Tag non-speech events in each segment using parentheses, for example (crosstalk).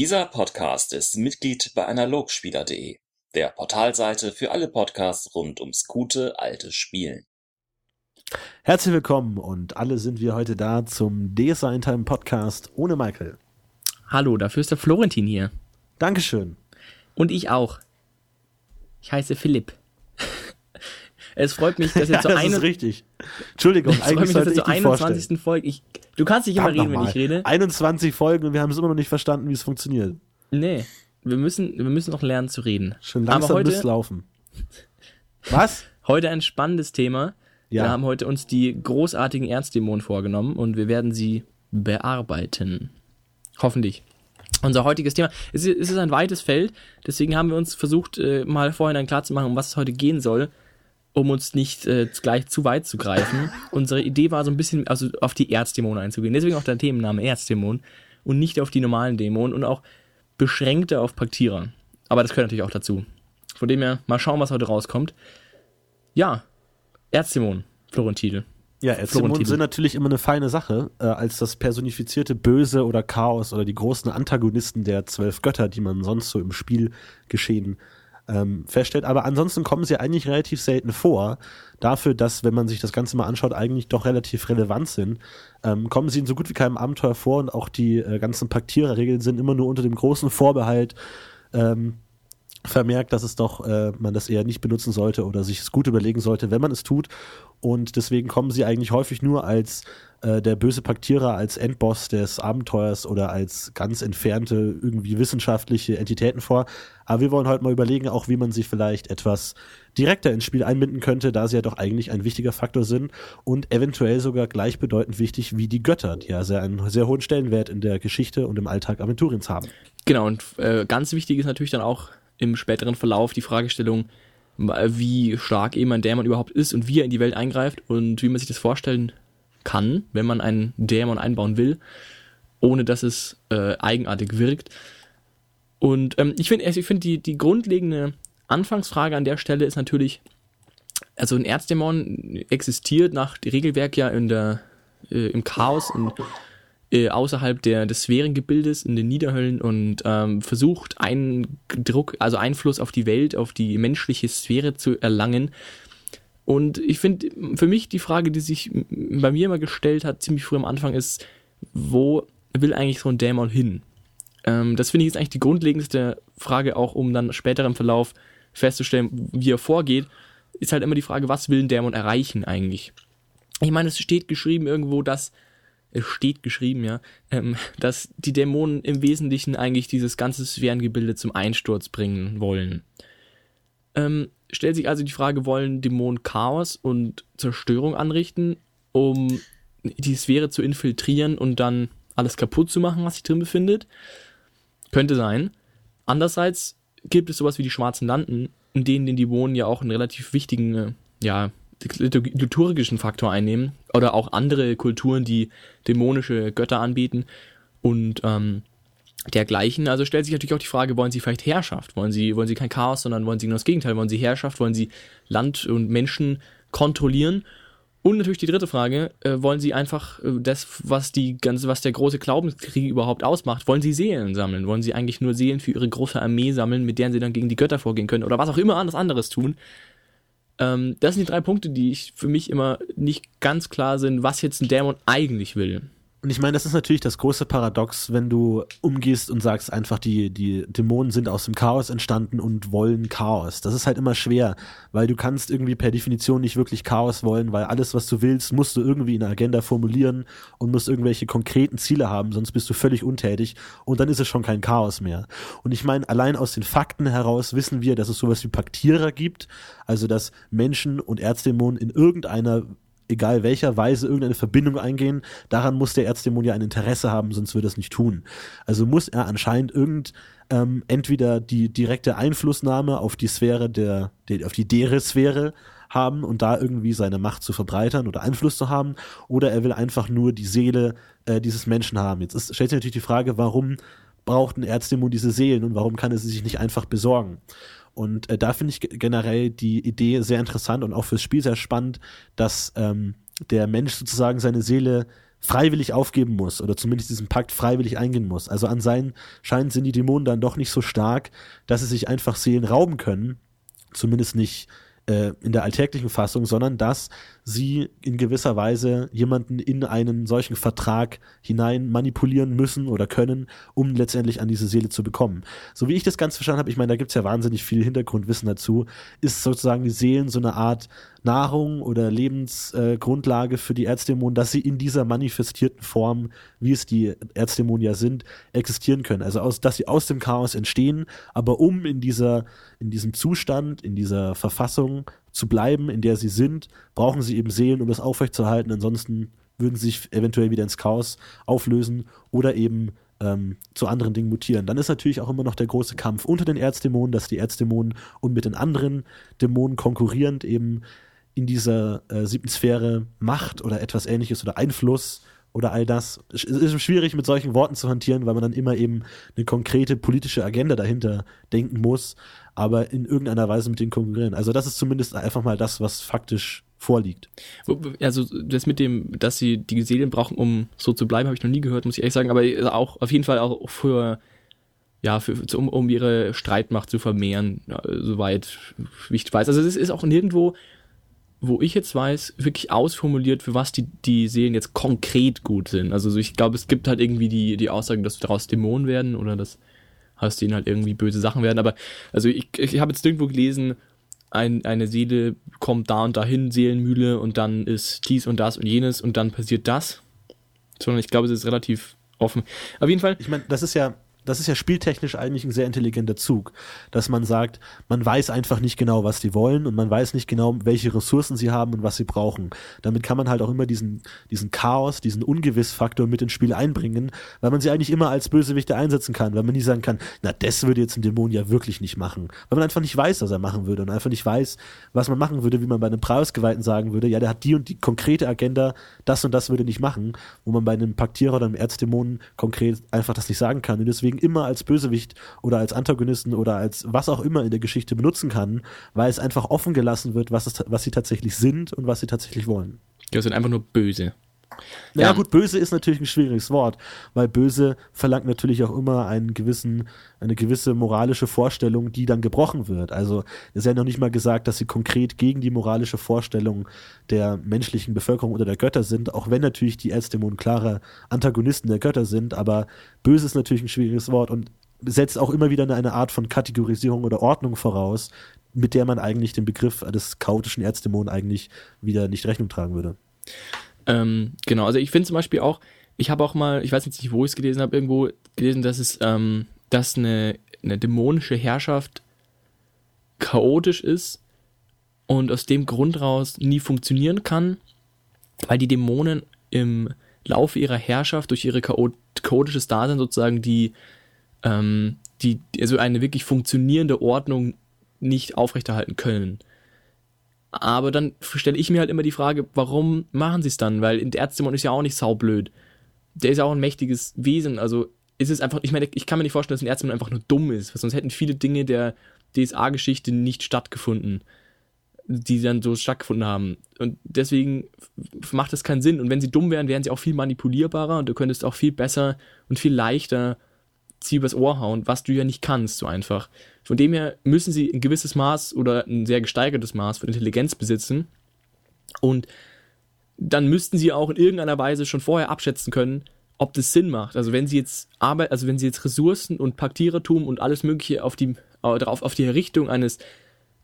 Dieser Podcast ist Mitglied bei analogspieler.de, der Portalseite für alle Podcasts rund ums gute alte Spielen. Herzlich willkommen und alle sind wir heute da zum Design Time Podcast ohne Michael. Hallo, dafür ist der Florentin hier. Dankeschön. Und ich auch. Ich heiße Philipp. Es freut mich, dass ihr (laughs) Ja, zur das ist ein- richtig. Entschuldigung, es freut mich, dass ich zur dich vorstellen. 21. Folge. Ich, du kannst nicht immer Verdammt reden, wenn ich rede. 21 Folgen und wir haben es immer noch nicht verstanden, wie es funktioniert. Nee, wir müssen, wir müssen noch lernen zu reden. Schon Aber langsam heute, müsste laufen. Was? (laughs) heute ein spannendes Thema. Ja. Wir haben heute uns die großartigen Erzdämonen vorgenommen und wir werden sie bearbeiten. Hoffentlich. Unser heutiges Thema, es ist, es ist ein weites Feld, deswegen haben wir uns versucht, äh, mal vorhin dann klar zu machen, um was es heute gehen soll, um uns nicht äh, gleich zu weit zu greifen. (laughs) Unsere Idee war so ein bisschen also auf die Erzdämonen einzugehen. Deswegen auch der Themenname Erzdämon und nicht auf die normalen Dämonen und auch beschränkter auf Paktierer. Aber das gehört natürlich auch dazu. Von dem her, mal schauen, was heute rauskommt. Ja, Erzdämon, Florentin. Ja, Florentin. sind natürlich immer eine feine Sache, äh, als das personifizierte Böse oder Chaos oder die großen Antagonisten der zwölf Götter, die man sonst so im Spielgeschehen ähm, feststellt. Aber ansonsten kommen sie eigentlich relativ selten vor. Dafür, dass, wenn man sich das Ganze mal anschaut, eigentlich doch relativ relevant sind, ähm, kommen sie in so gut wie keinem Abenteuer vor und auch die äh, ganzen Paktiererregeln sind immer nur unter dem großen Vorbehalt, ähm, vermerkt, dass es doch äh, man das eher nicht benutzen sollte oder sich es gut überlegen sollte, wenn man es tut. Und deswegen kommen sie eigentlich häufig nur als äh, der böse Paktierer, als Endboss des Abenteuers oder als ganz entfernte irgendwie wissenschaftliche Entitäten vor. Aber wir wollen heute mal überlegen, auch wie man sie vielleicht etwas direkter ins Spiel einbinden könnte, da sie ja doch eigentlich ein wichtiger Faktor sind und eventuell sogar gleichbedeutend wichtig wie die Götter, die ja sehr einen sehr hohen Stellenwert in der Geschichte und im Alltag Aventuriens haben. Genau, und äh, ganz wichtig ist natürlich dann auch im späteren Verlauf die Fragestellung, wie stark eben ein Dämon überhaupt ist und wie er in die Welt eingreift und wie man sich das vorstellen kann, wenn man einen Dämon einbauen will, ohne dass es äh, eigenartig wirkt. Und ähm, ich finde, ich finde die, die grundlegende Anfangsfrage an der Stelle ist natürlich, also ein Erzdämon existiert nach Regelwerk ja in der, äh, im Chaos und äh, außerhalb der, des Sphärengebildes in den Niederhöllen und ähm, versucht, einen Druck, also Einfluss auf die Welt, auf die menschliche Sphäre zu erlangen. Und ich finde, für mich die Frage, die sich bei mir immer gestellt hat, ziemlich früh am Anfang, ist, wo will eigentlich so ein Dämon hin? Ähm, das finde ich ist eigentlich die grundlegendste Frage, auch um dann später im Verlauf festzustellen, wie er vorgeht, ist halt immer die Frage, was will ein Dämon erreichen eigentlich? Ich meine, es steht geschrieben irgendwo, dass es steht geschrieben, ja, ähm, dass die Dämonen im Wesentlichen eigentlich dieses ganze Sphärengebilde zum Einsturz bringen wollen. Ähm, stellt sich also die Frage, wollen Dämonen Chaos und Zerstörung anrichten, um die Sphäre zu infiltrieren und dann alles kaputt zu machen, was sich drin befindet? Könnte sein. Andererseits gibt es sowas wie die schwarzen Landen, in denen die Dämonen ja auch einen relativ wichtigen, äh, ja, liturgischen Faktor einnehmen. Oder auch andere Kulturen, die dämonische Götter anbieten und ähm, dergleichen. Also stellt sich natürlich auch die Frage, wollen sie vielleicht Herrschaft? Wollen sie, wollen sie kein Chaos, sondern wollen sie genau das Gegenteil? Wollen sie Herrschaft? Wollen sie Land und Menschen kontrollieren? Und natürlich die dritte Frage, äh, wollen sie einfach äh, das, was die ganze, was der große Glaubenskrieg überhaupt ausmacht, wollen sie Seelen sammeln? Wollen sie eigentlich nur Seelen für ihre große Armee sammeln, mit deren sie dann gegen die Götter vorgehen können? Oder was auch immer anders anderes tun? Ähm, das sind die drei Punkte, die ich für mich immer nicht ganz klar sind, was jetzt ein Dämon eigentlich will. Und ich meine, das ist natürlich das große Paradox, wenn du umgehst und sagst einfach, die, die Dämonen sind aus dem Chaos entstanden und wollen Chaos. Das ist halt immer schwer, weil du kannst irgendwie per Definition nicht wirklich Chaos wollen, weil alles, was du willst, musst du irgendwie in der Agenda formulieren und musst irgendwelche konkreten Ziele haben, sonst bist du völlig untätig und dann ist es schon kein Chaos mehr. Und ich meine, allein aus den Fakten heraus wissen wir, dass es sowas wie Paktierer gibt, also dass Menschen und Erzdämonen in irgendeiner egal welcher Weise irgendeine Verbindung eingehen, daran muss der Erzdämon ja ein Interesse haben, sonst würde er es nicht tun. Also muss er anscheinend irgend ähm, entweder die direkte Einflussnahme auf die Sphäre der, der auf die Dere-Sphäre haben und da irgendwie seine Macht zu verbreitern oder Einfluss zu haben, oder er will einfach nur die Seele äh, dieses Menschen haben. Jetzt ist, stellt sich natürlich die Frage, warum braucht ein Erzdämon diese Seelen und warum kann er sie sich nicht einfach besorgen? Und äh, da finde ich ge- generell die Idee sehr interessant und auch fürs Spiel sehr spannend, dass ähm, der Mensch sozusagen seine Seele freiwillig aufgeben muss oder zumindest diesen Pakt freiwillig eingehen muss. Also an seinen Scheinen sind die Dämonen dann doch nicht so stark, dass sie sich einfach Seelen rauben können, zumindest nicht äh, in der alltäglichen Fassung, sondern dass sie in gewisser Weise jemanden in einen solchen Vertrag hinein manipulieren müssen oder können, um letztendlich an diese Seele zu bekommen. So wie ich das Ganze verstanden habe, ich meine, da gibt es ja wahnsinnig viel Hintergrundwissen dazu, ist sozusagen die Seelen so eine Art Nahrung oder Lebensgrundlage äh, für die Erzdämonen, dass sie in dieser manifestierten Form, wie es die Erzdämonen ja sind, existieren können. Also aus, dass sie aus dem Chaos entstehen, aber um in dieser, in diesem Zustand, in dieser Verfassung zu bleiben, in der sie sind, brauchen sie eben Seelen, um das aufrechtzuerhalten. Ansonsten würden sie sich eventuell wieder ins Chaos auflösen oder eben ähm, zu anderen Dingen mutieren. Dann ist natürlich auch immer noch der große Kampf unter den Erzdämonen, dass die Erzdämonen und mit den anderen Dämonen konkurrierend eben in dieser äh, siebten Sphäre Macht oder etwas ähnliches oder Einfluss oder all das. Es ist schwierig mit solchen Worten zu hantieren, weil man dann immer eben eine konkrete politische Agenda dahinter denken muss, aber in irgendeiner Weise mit denen konkurrieren. Also das ist zumindest einfach mal das, was faktisch vorliegt. Also das mit dem, dass sie die Seelen brauchen, um so zu bleiben, habe ich noch nie gehört, muss ich ehrlich sagen, aber auch auf jeden Fall auch für ja, für, um, um ihre Streitmacht zu vermehren, ja, soweit ich weiß. Also es ist auch nirgendwo wo ich jetzt weiß, wirklich ausformuliert, für was die, die Seelen jetzt konkret gut sind. Also ich glaube, es gibt halt irgendwie die, die Aussage, dass daraus Dämonen werden oder dass aus denen halt irgendwie böse Sachen werden. Aber also ich, ich habe jetzt irgendwo gelesen, ein, eine Seele kommt da und dahin, Seelenmühle, und dann ist dies und das und jenes und dann passiert das. Sondern ich glaube, es ist relativ offen. Auf jeden Fall. Ich meine, das ist ja, das ist ja spieltechnisch eigentlich ein sehr intelligenter Zug, dass man sagt, man weiß einfach nicht genau, was die wollen und man weiß nicht genau, welche Ressourcen sie haben und was sie brauchen. Damit kann man halt auch immer diesen, diesen Chaos, diesen Ungewissfaktor mit ins Spiel einbringen, weil man sie eigentlich immer als Bösewichte einsetzen kann, weil man nie sagen kann, na, das würde jetzt ein Dämon ja wirklich nicht machen. Weil man einfach nicht weiß, was er machen würde und einfach nicht weiß, was man machen würde, wie man bei einem Preisgeweihten sagen würde, ja, der hat die und die konkrete Agenda, das und das würde nicht machen, wo man bei einem Paktierer oder einem Erzdämonen konkret einfach das nicht sagen kann und deswegen immer als Bösewicht oder als Antagonisten oder als was auch immer in der Geschichte benutzen kann, weil es einfach offen gelassen wird, was, es, was sie tatsächlich sind und was sie tatsächlich wollen. Ja, sind einfach nur böse. Ja, ja, gut, böse ist natürlich ein schwieriges Wort, weil böse verlangt natürlich auch immer einen gewissen, eine gewisse moralische Vorstellung, die dann gebrochen wird. Also es ist ja noch nicht mal gesagt, dass sie konkret gegen die moralische Vorstellung der menschlichen Bevölkerung oder der Götter sind, auch wenn natürlich die Erzdämonen klare Antagonisten der Götter sind, aber böse ist natürlich ein schwieriges Wort und setzt auch immer wieder eine Art von Kategorisierung oder Ordnung voraus, mit der man eigentlich den Begriff des chaotischen Erzdämonen eigentlich wieder nicht Rechnung tragen würde. Ähm, genau, also ich finde zum Beispiel auch, ich habe auch mal, ich weiß jetzt nicht, wo ich es gelesen habe, irgendwo gelesen, dass es, ähm, dass eine, eine dämonische Herrschaft chaotisch ist und aus dem Grund raus nie funktionieren kann, weil die Dämonen im Laufe ihrer Herrschaft durch ihre chaot chaotisches Dasein sozusagen die, ähm, die, also eine wirklich funktionierende Ordnung nicht aufrechterhalten können. Aber dann stelle ich mir halt immer die Frage, warum machen sie es dann? Weil der Erzdämon ist ja auch nicht saublöd. Der ist ja auch ein mächtiges Wesen. Also ist es einfach, ich meine, ich kann mir nicht vorstellen, dass ein Erzdämon einfach nur dumm ist. Sonst hätten viele Dinge der DSA-Geschichte nicht stattgefunden, die dann so stattgefunden haben. Und deswegen macht das keinen Sinn. Und wenn sie dumm wären, wären sie auch viel manipulierbarer und du könntest auch viel besser und viel leichter sie übers Ohr hauen, was du ja nicht kannst, so einfach. Von dem her müssen sie ein gewisses Maß oder ein sehr gesteigertes Maß von Intelligenz besitzen und dann müssten sie auch in irgendeiner Weise schon vorher abschätzen können, ob das Sinn macht. Also wenn sie jetzt Arbeit, also wenn sie jetzt Ressourcen und Paktierertum und alles Mögliche auf die, darauf, auf die Richtung eines,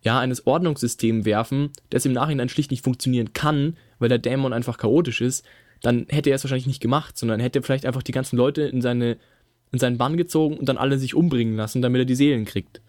ja, eines Ordnungssystems werfen, das im Nachhinein schlicht nicht funktionieren kann, weil der Dämon einfach chaotisch ist, dann hätte er es wahrscheinlich nicht gemacht, sondern hätte vielleicht einfach die ganzen Leute in seine in seinen Bann gezogen und dann alle sich umbringen lassen, damit er die Seelen kriegt.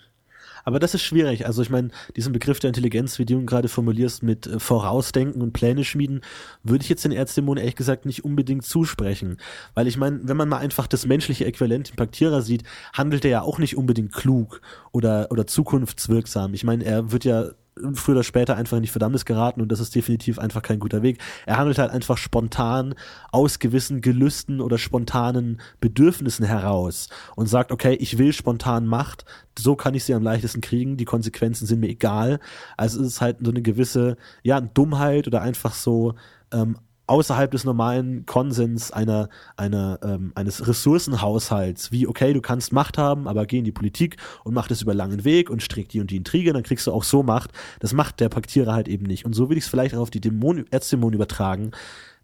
Aber das ist schwierig. Also ich meine, diesen Begriff der Intelligenz, wie du ihn gerade formulierst, mit äh, Vorausdenken und Pläne schmieden, würde ich jetzt den Erzdämonen ehrlich gesagt nicht unbedingt zusprechen. Weil ich meine, wenn man mal einfach das menschliche Äquivalent im Paktierer sieht, handelt er ja auch nicht unbedingt klug oder, oder zukunftswirksam. Ich meine, er wird ja früher oder später einfach in die Verdammnis geraten und das ist definitiv einfach kein guter Weg. Er handelt halt einfach spontan aus gewissen Gelüsten oder spontanen Bedürfnissen heraus und sagt, okay, ich will spontan Macht, so kann ich sie am leichtesten kriegen, die Konsequenzen sind mir egal. Also es ist halt so eine gewisse, ja, Dummheit oder einfach so ähm, außerhalb des normalen Konsens einer, einer, ähm, eines Ressourcenhaushalts, wie, okay, du kannst Macht haben, aber geh in die Politik und mach das über langen Weg und strick die und die Intrige, dann kriegst du auch so Macht. Das macht der Paktierer halt eben nicht. Und so will ich es vielleicht auch auf die Dämonen, Erzdämonen übertragen,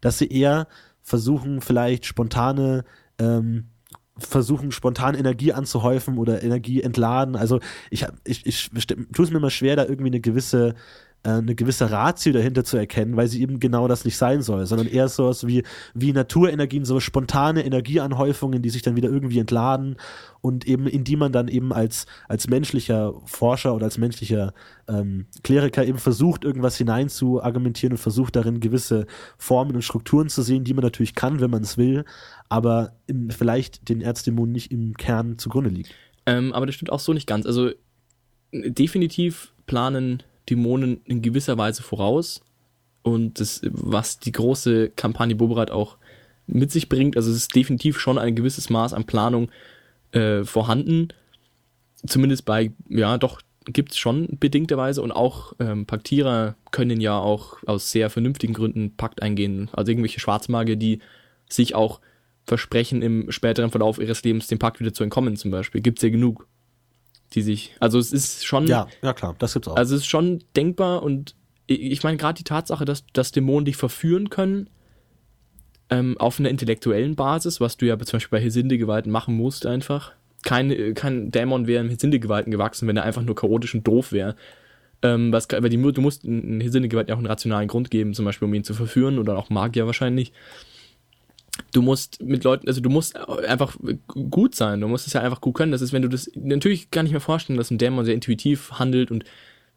dass sie eher versuchen, vielleicht spontane, ähm, versuchen, spontan Energie anzuhäufen oder Energie entladen. Also ich, ich, ich, ich tue es mir immer schwer, da irgendwie eine gewisse eine gewisse Ratio dahinter zu erkennen, weil sie eben genau das nicht sein soll, sondern eher so was wie, wie Naturenergien, so spontane Energieanhäufungen, die sich dann wieder irgendwie entladen und eben in die man dann eben als, als menschlicher Forscher oder als menschlicher ähm, Kleriker eben versucht, irgendwas hinein zu argumentieren und versucht darin gewisse Formen und Strukturen zu sehen, die man natürlich kann, wenn man es will, aber im, vielleicht den Erzdämonen nicht im Kern zugrunde liegt. Ähm, aber das stimmt auch so nicht ganz. Also definitiv planen Dämonen in gewisser Weise voraus. Und das, was die große Kampagne Boberat auch mit sich bringt, also es ist definitiv schon ein gewisses Maß an Planung äh, vorhanden. Zumindest bei, ja, doch, gibt es schon bedingterweise und auch ähm, Paktierer können ja auch aus sehr vernünftigen Gründen Pakt eingehen. Also irgendwelche Schwarzmagier, die sich auch versprechen, im späteren Verlauf ihres Lebens dem Pakt wieder zu entkommen, zum Beispiel. Gibt es ja genug die sich, also es ist schon. Ja, ja klar, das gibt's auch. Also es ist schon denkbar und ich meine gerade die Tatsache, dass, dass Dämonen dich verführen können, ähm, auf einer intellektuellen Basis, was du ja zum Beispiel bei Hesinde-Gewalten machen musst einfach. Kein, kein Dämon wäre in Hesinde-Gewalten gewachsen, wenn er einfach nur chaotisch und doof wäre. Ähm, was, weil die, du musst in Hesinde-Gewalten ja auch einen rationalen Grund geben, zum Beispiel um ihn zu verführen oder auch Magier wahrscheinlich du musst mit Leuten, also du musst einfach gut sein, du musst es ja einfach gut können. Das ist, wenn du das, natürlich kann ich mir vorstellen, dass ein Dämon sehr intuitiv handelt und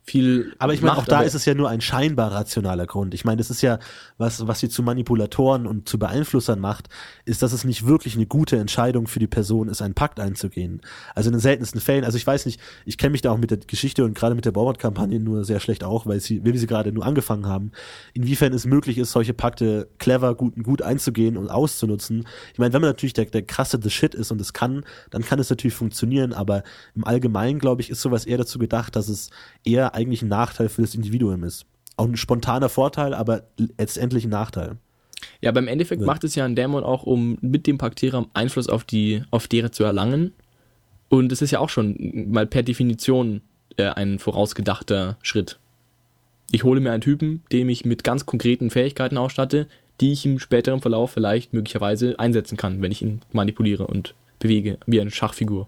viel. Aber ich meine, auch da ist es ja nur ein scheinbar rationaler Grund. Ich meine, das ist ja, was, was sie zu Manipulatoren und zu Beeinflussern macht, ist, dass es nicht wirklich eine gute Entscheidung für die Person ist, einen Pakt einzugehen. Also in den seltensten Fällen, also ich weiß nicht, ich kenne mich da auch mit der Geschichte und gerade mit der Bauert-Kampagne nur sehr schlecht auch, weil sie, wir sie gerade nur angefangen haben, inwiefern es möglich ist, solche Pakte clever, gut, gut einzugehen und auszunutzen. Ich meine, wenn man natürlich der, der krasse The Shit ist und es kann, dann kann es natürlich funktionieren, aber im Allgemeinen, glaube ich, ist sowas eher dazu gedacht, dass es eher eigentlich ein Nachteil für das Individuum ist. Auch ein spontaner Vorteil, aber letztendlich ein Nachteil. Ja, beim Endeffekt ja. macht es ja ein Dämon auch, um mit dem Paktierer Einfluss auf die, auf deren zu erlangen. Und es ist ja auch schon mal per Definition äh, ein vorausgedachter Schritt. Ich hole mir einen Typen, den ich mit ganz konkreten Fähigkeiten ausstatte, die ich im späteren Verlauf vielleicht möglicherweise einsetzen kann, wenn ich ihn manipuliere und bewege, wie eine Schachfigur.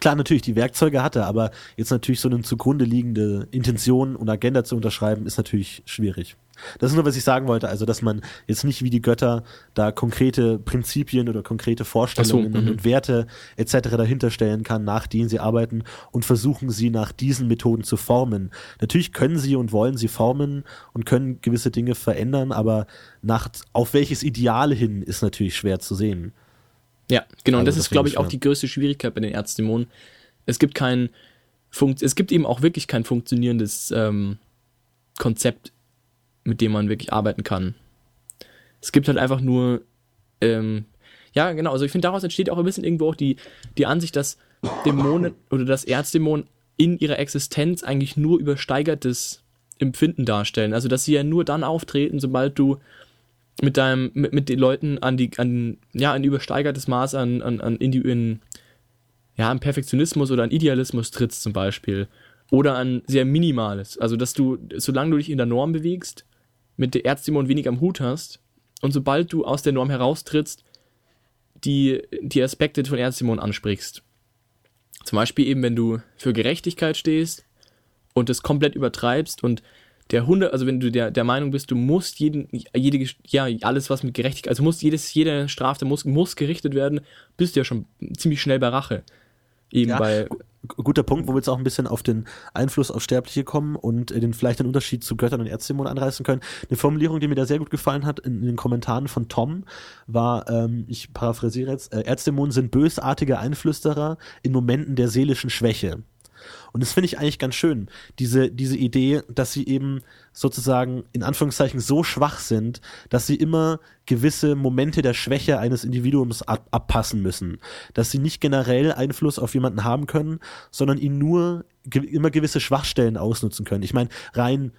Klar, natürlich, die Werkzeuge hat er, aber jetzt natürlich so eine zugrunde liegende Intention und Agenda zu unterschreiben, ist natürlich schwierig. Das ist nur, was ich sagen wollte, also dass man jetzt nicht wie die Götter da konkrete Prinzipien oder konkrete Vorstellungen so, und, mhm. und Werte etc. dahinter stellen kann, nach denen sie arbeiten und versuchen sie nach diesen Methoden zu formen. Natürlich können sie und wollen sie formen und können gewisse Dinge verändern, aber nach auf welches Ideal hin ist natürlich schwer zu sehen. Ja, genau. Also und das, das ist, glaube ich, auch die größte Schwierigkeit bei den Erzdämonen. Es gibt kein, Funkt es gibt eben auch wirklich kein funktionierendes ähm, Konzept, mit dem man wirklich arbeiten kann. Es gibt halt einfach nur, ähm, ja, genau. Also ich finde, daraus entsteht auch ein bisschen irgendwo auch die, die Ansicht, dass Dämonen oder das Erzdämonen in ihrer Existenz eigentlich nur übersteigertes Empfinden darstellen. Also dass sie ja nur dann auftreten, sobald du mit deinem, mit, mit den Leuten an die, an, ja, ein übersteigertes Maß an, an, an in, in, ja, an Perfektionismus oder an Idealismus trittst zum Beispiel. Oder an sehr Minimales. Also, dass du, solange du dich in der Norm bewegst, mit der Erzdämon wenig am Hut hast, und sobald du aus der Norm heraustrittst, die, die Aspekte von Erzdämon ansprichst. Zum Beispiel eben, wenn du für Gerechtigkeit stehst und es komplett übertreibst und der Hunde, also wenn du der, der Meinung bist, du musst jeden, jede, ja, alles was mit Gerechtigkeit, also muss jedes, jede Strafe muss, muss gerichtet werden, bist du ja schon ziemlich schnell bei Rache. Eben ja, bei. Guter Punkt, wo wir jetzt auch ein bisschen auf den Einfluss auf Sterbliche kommen und den vielleicht den Unterschied zu Göttern und Erzdämonen anreißen können. Eine Formulierung, die mir da sehr gut gefallen hat in, in den Kommentaren von Tom, war, ähm, ich paraphrasiere jetzt, äh, Erzdämonen sind bösartige Einflüsterer in Momenten der seelischen Schwäche. Und das finde ich eigentlich ganz schön, diese, diese Idee, dass sie eben sozusagen in Anführungszeichen so schwach sind, dass sie immer gewisse Momente der Schwäche eines Individuums ab abpassen müssen. Dass sie nicht generell Einfluss auf jemanden haben können, sondern ihn nur ge immer gewisse Schwachstellen ausnutzen können. Ich meine, rein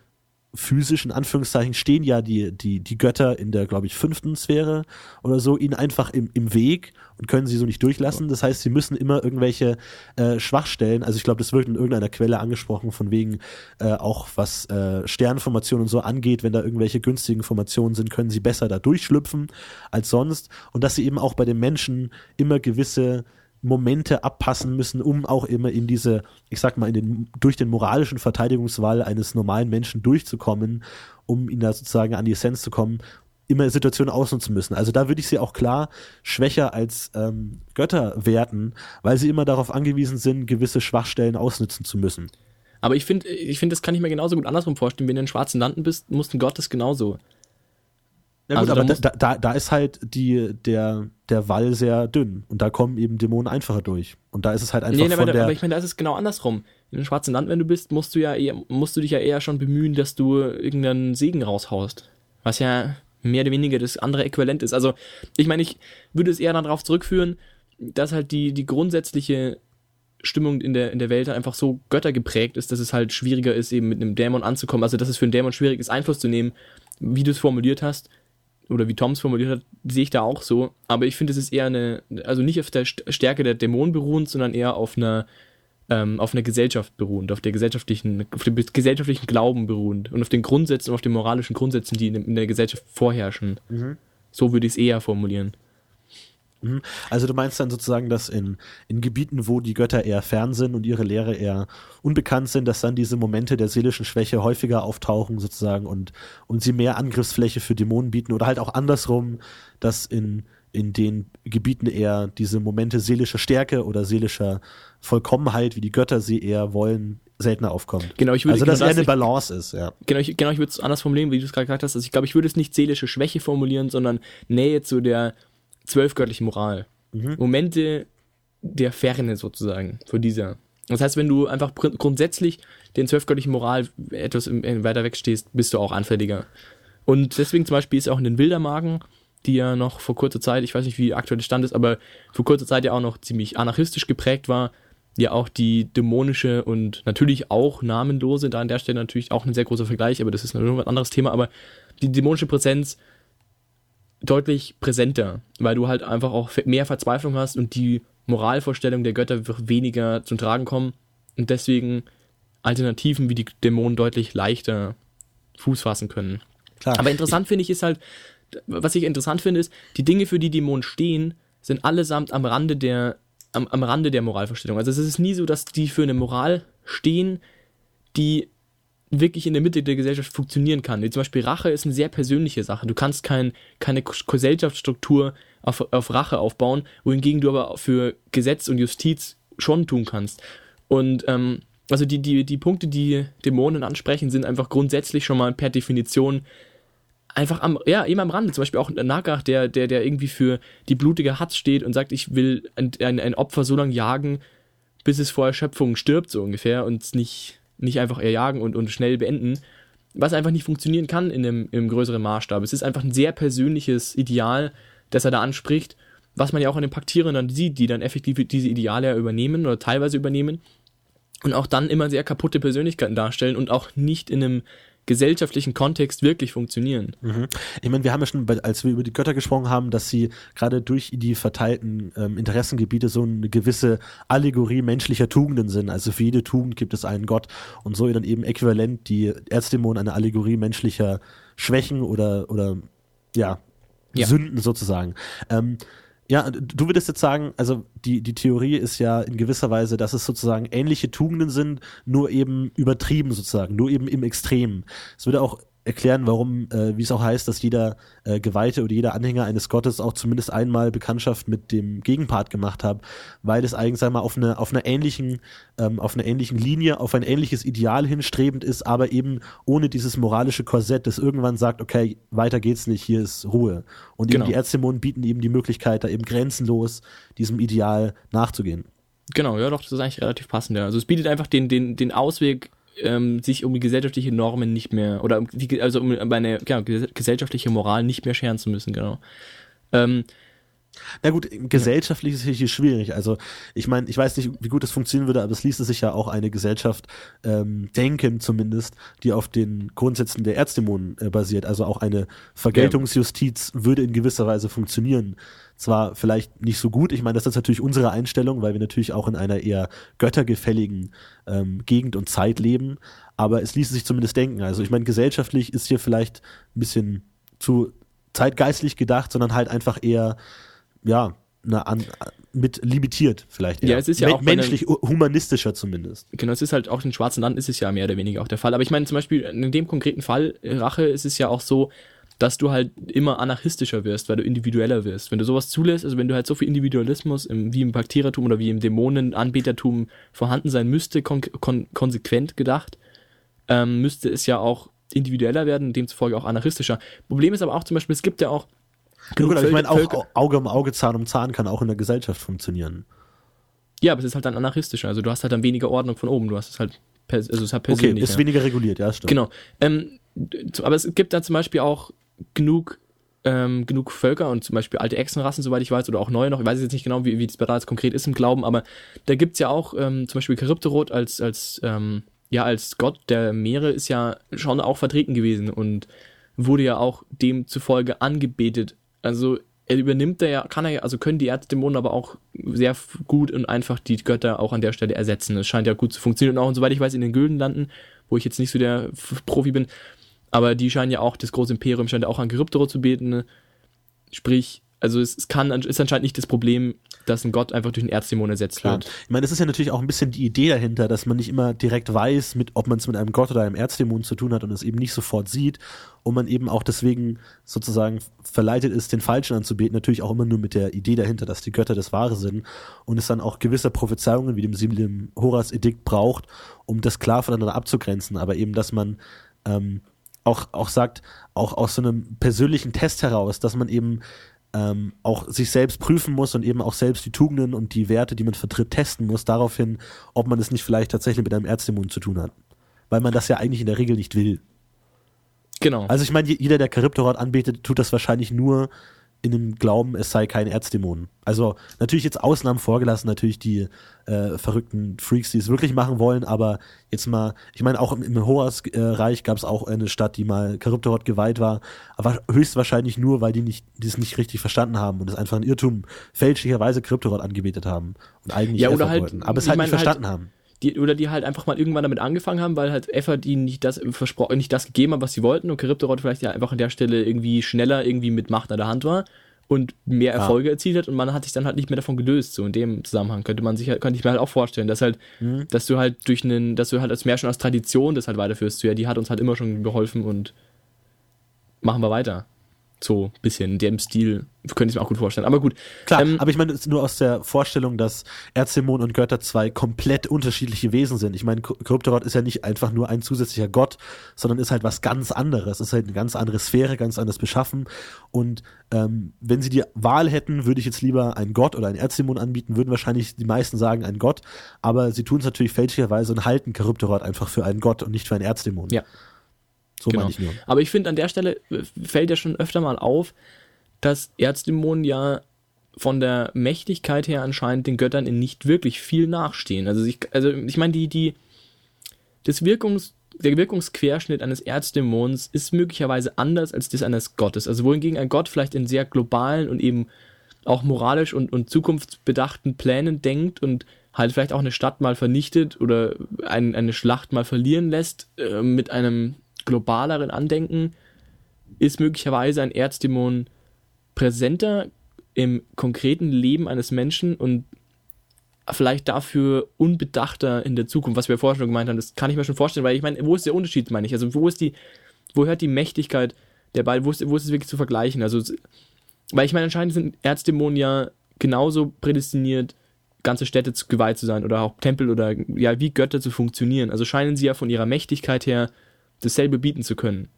physisch in Anführungszeichen stehen ja die, die, die Götter in der, glaube ich, fünften Sphäre oder so, ihnen einfach im, im Weg und können sie so nicht durchlassen. Das heißt, sie müssen immer irgendwelche äh, Schwachstellen, also ich glaube, das wird in irgendeiner Quelle angesprochen, von wegen äh, auch was äh, Sternformationen und so angeht, wenn da irgendwelche günstigen Formationen sind, können sie besser da durchschlüpfen als sonst und dass sie eben auch bei den Menschen immer gewisse Momente abpassen müssen, um auch immer in diese, ich sag mal, in den, durch den moralischen Verteidigungswall eines normalen Menschen durchzukommen, um ihn da sozusagen an die Essenz zu kommen, immer Situationen ausnutzen müssen. Also da würde ich sie auch klar schwächer als ähm, Götter werten, weil sie immer darauf angewiesen sind, gewisse Schwachstellen ausnutzen zu müssen. Aber ich finde, ich finde, das kann ich mir genauso gut andersrum vorstellen. Wenn du in den schwarzen Landen bist, muss ein Gott das genauso. Ja gut, also aber da, da, da ist halt die, der, der Wall sehr dünn und da kommen eben Dämonen einfacher durch. Und da ist es halt einfach nee, nee, von aber, der... aber ich meine, da ist es genau andersrum. In dem schwarzen Land, wenn du bist, musst du ja eher, musst du dich ja eher schon bemühen, dass du irgendeinen Segen raushaust. Was ja mehr oder weniger das andere Äquivalent ist. Also, ich meine, ich würde es eher darauf zurückführen, dass halt die, die grundsätzliche Stimmung in der, in der Welt einfach so göttergeprägt ist, dass es halt schwieriger ist, eben mit einem Dämon anzukommen. Also, dass es für einen Dämon schwierig ist, Einfluss zu nehmen, wie du es formuliert hast oder wie Toms formuliert hat, sehe ich da auch so. Aber ich finde, es ist eher eine, also nicht auf der Stärke der Dämonen beruhend, sondern eher auf einer, ähm, auf einer Gesellschaft beruhend, auf der gesellschaftlichen, auf dem gesellschaftlichen Glauben beruhend und auf den Grundsätzen und auf den moralischen Grundsätzen, die in, der Gesellschaft vorherrschen. Mhm. So würde ich es eher formulieren. Mhm. Also du meinst dann sozusagen, dass in, in Gebieten, wo die Götter eher fern sind und ihre Lehre eher unbekannt sind, dass dann diese Momente der seelischen Schwäche häufiger auftauchen sozusagen und, und sie mehr Angriffsfläche für Dämonen bieten oder halt auch andersrum, dass in, in den Gebieten eher diese Momente seelischer Stärke oder seelischer Vollkommenheit, wie die Götter sie eher wollen, seltener aufkommt. Genau, ich würde, also dass genau, eher eine Balance ist, ja. Genau, ich, genau, ich würde es anders formulieren, wie du es gerade gesagt hast. Also ich glaube, ich würde es nicht seelische Schwäche formulieren, sondern Nähe zu der zwölfgöttliche Moral. Mhm. Momente der Ferne sozusagen von dieser. Das heißt, wenn du einfach grundsätzlich den zwölfgöttlichen Moral etwas weiter wegstehst, bist du auch anfälliger. Und deswegen zum Beispiel ist auch in den Wildermagen, die ja noch vor kurzer Zeit, ich weiß nicht, wie aktuell der Stand ist, aber vor kurzer Zeit ja auch noch ziemlich anarchistisch geprägt war, ja auch die dämonische und natürlich auch namenlose, da an der Stelle natürlich auch ein sehr großer Vergleich, aber das ist noch ein anderes Thema, aber die dämonische Präsenz deutlich präsenter, weil du halt einfach auch mehr Verzweiflung hast und die Moralvorstellung der Götter wird weniger zum Tragen kommen und deswegen Alternativen wie die Dämonen deutlich leichter Fuß fassen können. Klar. Aber interessant finde ich ist halt, was ich interessant finde, ist, die Dinge, für die Dämonen stehen, sind allesamt am Rande der, am, am Rande der Moralvorstellung. Also es ist nie so, dass die für eine Moral stehen, die wirklich in der Mitte der Gesellschaft funktionieren kann. Wie zum Beispiel Rache ist eine sehr persönliche Sache. Du kannst kein, keine Gesellschaftsstruktur auf, auf Rache aufbauen, wohingegen du aber für Gesetz und Justiz schon tun kannst. Und ähm, also die, die, die Punkte, die Dämonen ansprechen, sind einfach grundsätzlich schon mal per Definition einfach am, ja, eben am Rande. Zum Beispiel auch Nagach, der, der, der irgendwie für die blutige Hatz steht und sagt, ich will ein, ein, ein Opfer so lange jagen, bis es vor Erschöpfung stirbt, so ungefähr, und nicht nicht einfach erjagen und, und schnell beenden, was einfach nicht funktionieren kann in einem, im größeren Maßstab. Es ist einfach ein sehr persönliches Ideal, das er da anspricht, was man ja auch an den Paktierern dann sieht, die dann effektiv diese Ideale ja übernehmen oder teilweise übernehmen und auch dann immer sehr kaputte Persönlichkeiten darstellen und auch nicht in einem gesellschaftlichen Kontext wirklich funktionieren. Mhm. Ich meine, wir haben ja schon, als wir über die Götter gesprochen haben, dass sie gerade durch die verteilten ähm, Interessengebiete so eine gewisse Allegorie menschlicher Tugenden sind. Also für jede Tugend gibt es einen Gott und so dann eben äquivalent die Erzdämonen eine Allegorie menschlicher Schwächen oder, oder ja, ja. Sünden sozusagen. Ähm, ja, du würdest jetzt sagen, also die, die Theorie ist ja in gewisser Weise, dass es sozusagen ähnliche Tugenden sind, nur eben übertrieben sozusagen, nur eben im Extremen. Es würde auch erklären, warum, äh, wie es auch heißt, dass jeder äh, Geweihte oder jeder Anhänger eines Gottes auch zumindest einmal Bekanntschaft mit dem Gegenpart gemacht hat, weil es eigentlich, sag mal, auf eine, auf einer ähnlichen, ähm, auf einer ähnlichen Linie, auf ein ähnliches Ideal hinstrebend ist, aber eben ohne dieses moralische Korsett, das irgendwann sagt, okay, weiter geht's nicht, hier ist Ruhe. Und genau. eben die Erzdämonen bieten eben die Möglichkeit, da eben grenzenlos diesem Ideal nachzugehen. Genau, ja doch, das ist eigentlich relativ passend, ja. Also es bietet einfach den, den, den Ausweg ähm, sich um gesellschaftliche Normen nicht mehr, oder um die, also um eine ja, gesellschaftliche Moral nicht mehr scheren zu müssen, genau. Ähm, Na gut, gesellschaftlich ist es hier schwierig. Also ich meine, ich weiß nicht, wie gut das funktionieren würde, aber es ließe sich ja auch eine Gesellschaft ähm, denken, zumindest, die auf den Grundsätzen der Erzdämonen äh, basiert. Also auch eine Vergeltungsjustiz würde in gewisser Weise funktionieren. Zwar vielleicht nicht so gut, ich meine, das ist natürlich unsere Einstellung, weil wir natürlich auch in einer eher göttergefälligen ähm, Gegend und Zeit leben, aber es ließe sich zumindest denken. Also ich meine, gesellschaftlich ist hier vielleicht ein bisschen zu zeitgeistlich gedacht, sondern halt einfach eher ja, na, an, mit limitiert vielleicht. Eher. Ja, es ist ja Men auch menschlich, humanistischer zumindest. Genau, es ist halt auch in Schwarzen Land ist es ja mehr oder weniger auch der Fall. Aber ich meine zum Beispiel in dem konkreten Fall Rache ist es ja auch so, dass du halt immer anarchistischer wirst, weil du individueller wirst. Wenn du sowas zulässt, also wenn du halt so viel Individualismus im, wie im Bakteriertum oder wie im Dämonenanbetertum vorhanden sein müsste, kon kon konsequent gedacht, ähm, müsste es ja auch individueller werden, demzufolge auch anarchistischer. Problem ist aber auch zum Beispiel, es gibt ja auch Genug gut, aber ich meine, auch Auge um Auge, Zahn um Zahn kann auch in der Gesellschaft funktionieren. Ja, aber es ist halt dann anarchistischer. Also du hast halt dann weniger Ordnung von oben. Du hast es halt, also es hat persönlich. Okay, ist weniger reguliert, ja, stimmt. Genau. Ähm, aber es gibt da zum Beispiel auch genug ähm, genug Völker und zum Beispiel alte Echsenrassen, soweit ich weiß, oder auch neue noch. Ich weiß jetzt nicht genau, wie, wie das bereits konkret ist im Glauben, aber da gibt es ja auch ähm, zum Beispiel Charybdorot als, als, ähm, ja, als Gott der Meere ist ja schon auch vertreten gewesen und wurde ja auch demzufolge angebetet also er übernimmt er ja, kann er ja, also können die Erzdämonen aber auch sehr gut und einfach die Götter auch an der Stelle ersetzen. Das scheint ja gut zu funktionieren und auch, und soweit ich weiß, in den Güldenlanden, wo ich jetzt nicht so der Profi bin, aber die scheinen ja auch, das große Imperium scheint ja auch an Charybdoro zu beten. Sprich, also es, es kann, ist anscheinend nicht das Problem, dass ein Gott einfach durch einen Erzdämon ersetzt Klar. wird. Ich meine, das ist ja natürlich auch ein bisschen die Idee dahinter, dass man nicht immer direkt weiß, mit, ob man es mit einem Gott oder einem Erzdämon zu tun hat und es eben nicht sofort sieht und man eben auch deswegen sozusagen verleitet ist, den Falschen anzubeten, natürlich auch immer nur mit der Idee dahinter, dass die Götter das Wahre sind und es dann auch gewisse Prophezeiungen wie dem Sibyl Horas Edikt braucht, um das klar voneinander abzugrenzen, aber eben, dass man ähm, auch, auch sagt, auch aus so einem persönlichen Test heraus, dass man eben ähm, auch sich selbst prüfen muss und eben auch selbst die Tugenden und die Werte, die man vertritt, testen muss, daraufhin, ob man es nicht vielleicht tatsächlich mit einem Erzdämon zu tun hat. Weil man das ja eigentlich in der Regel nicht will. Genau. Also ich meine, jeder, der Charybdorot anbetet, tut das wahrscheinlich nur, in dem Glauben, es sei kein Erzdämon. Also natürlich jetzt Ausnahmen vorgelassen, natürlich die äh, verrückten Freaks, die es wirklich machen wollen, aber jetzt mal, ich meine, auch im, im Hoas-Reich gab es auch eine Stadt, die mal Charybdorot geweiht war, aber höchstwahrscheinlich nur, weil die nicht, die es nicht richtig verstanden haben und es einfach ein Irrtum fälschlicherweise Charybdorot angebetet haben und eigentlich ja, oder halt, wollten, aber es halt nicht verstanden halt, haben die, oder die halt einfach mal irgendwann damit angefangen haben, weil halt Effort ihnen nicht das versprochen, nicht das gegeben hat, was sie wollten und Charybdorot vielleicht ja einfach an der Stelle irgendwie schneller irgendwie mit Macht an der Hand war und mehr Erfolge ah. erzielt hat und man hat sich dann halt nicht mehr davon gelöst. So in dem Zusammenhang könnte man sich, könnte ich mir halt auch vorstellen, dass halt, mhm. dass du halt durch einen, dass du halt als mehr schon aus Tradition das halt weiterführst. So, ja, die hat uns halt immer schon geholfen und machen wir weiter. So ein bisschen in dem Stil könnte ich mir auch gut vorstellen. Aber gut. Klar, ähm, aber ich meine, nur aus der Vorstellung, dass Erzdämon und Götter zwei komplett unterschiedliche Wesen sind. Ich meine, Kryptorot ist ja nicht einfach nur ein zusätzlicher Gott, sondern ist halt was ganz anderes. Ist halt eine ganz andere Sphäre, ganz anderes Beschaffen. Und ähm, wenn sie die Wahl hätten, würde ich jetzt lieber einen Gott oder einen Erzdämon anbieten, würden wahrscheinlich die meisten sagen ein Gott. Aber sie tun es natürlich fälschlicherweise und halten Kryptorot einfach für einen Gott und nicht für einen Erzdämon. Ja. So genau. meine ich nur. Aber ich finde, an der Stelle äh, fällt ja schon öfter mal auf, dass Erzdämonen ja von der Mächtigkeit her anscheinend den Göttern in nicht wirklich viel nachstehen. Also ich, also ich meine, die, die, das Wirkungs, der Wirkungsquerschnitt eines Erzdämons ist möglicherweise anders als das eines Gottes. Also wohingegen ein Gott vielleicht in sehr globalen und eben auch moralisch und, und zukunftsbedachten Plänen denkt und halt vielleicht auch eine Stadt mal vernichtet oder ein, eine Schlacht mal verlieren lässt äh, mit einem globaleren Andenken ist möglicherweise ein Erzdämon präsenter im konkreten Leben eines Menschen und vielleicht dafür unbedachter in der Zukunft, was wir vorher schon gemeint haben, das kann ich mir schon vorstellen, weil ich meine, wo ist der Unterschied, meine ich? Also wo ist die, wo hört die Mächtigkeit der Ball, wo ist, wo ist es wirklich zu vergleichen? Also, weil ich meine, anscheinend sind Erzdämonen ja genauso prädestiniert, ganze Städte zu geweiht zu sein oder auch Tempel oder ja, wie Götter zu funktionieren. Also scheinen sie ja von ihrer Mächtigkeit her dasselbe bieten zu können.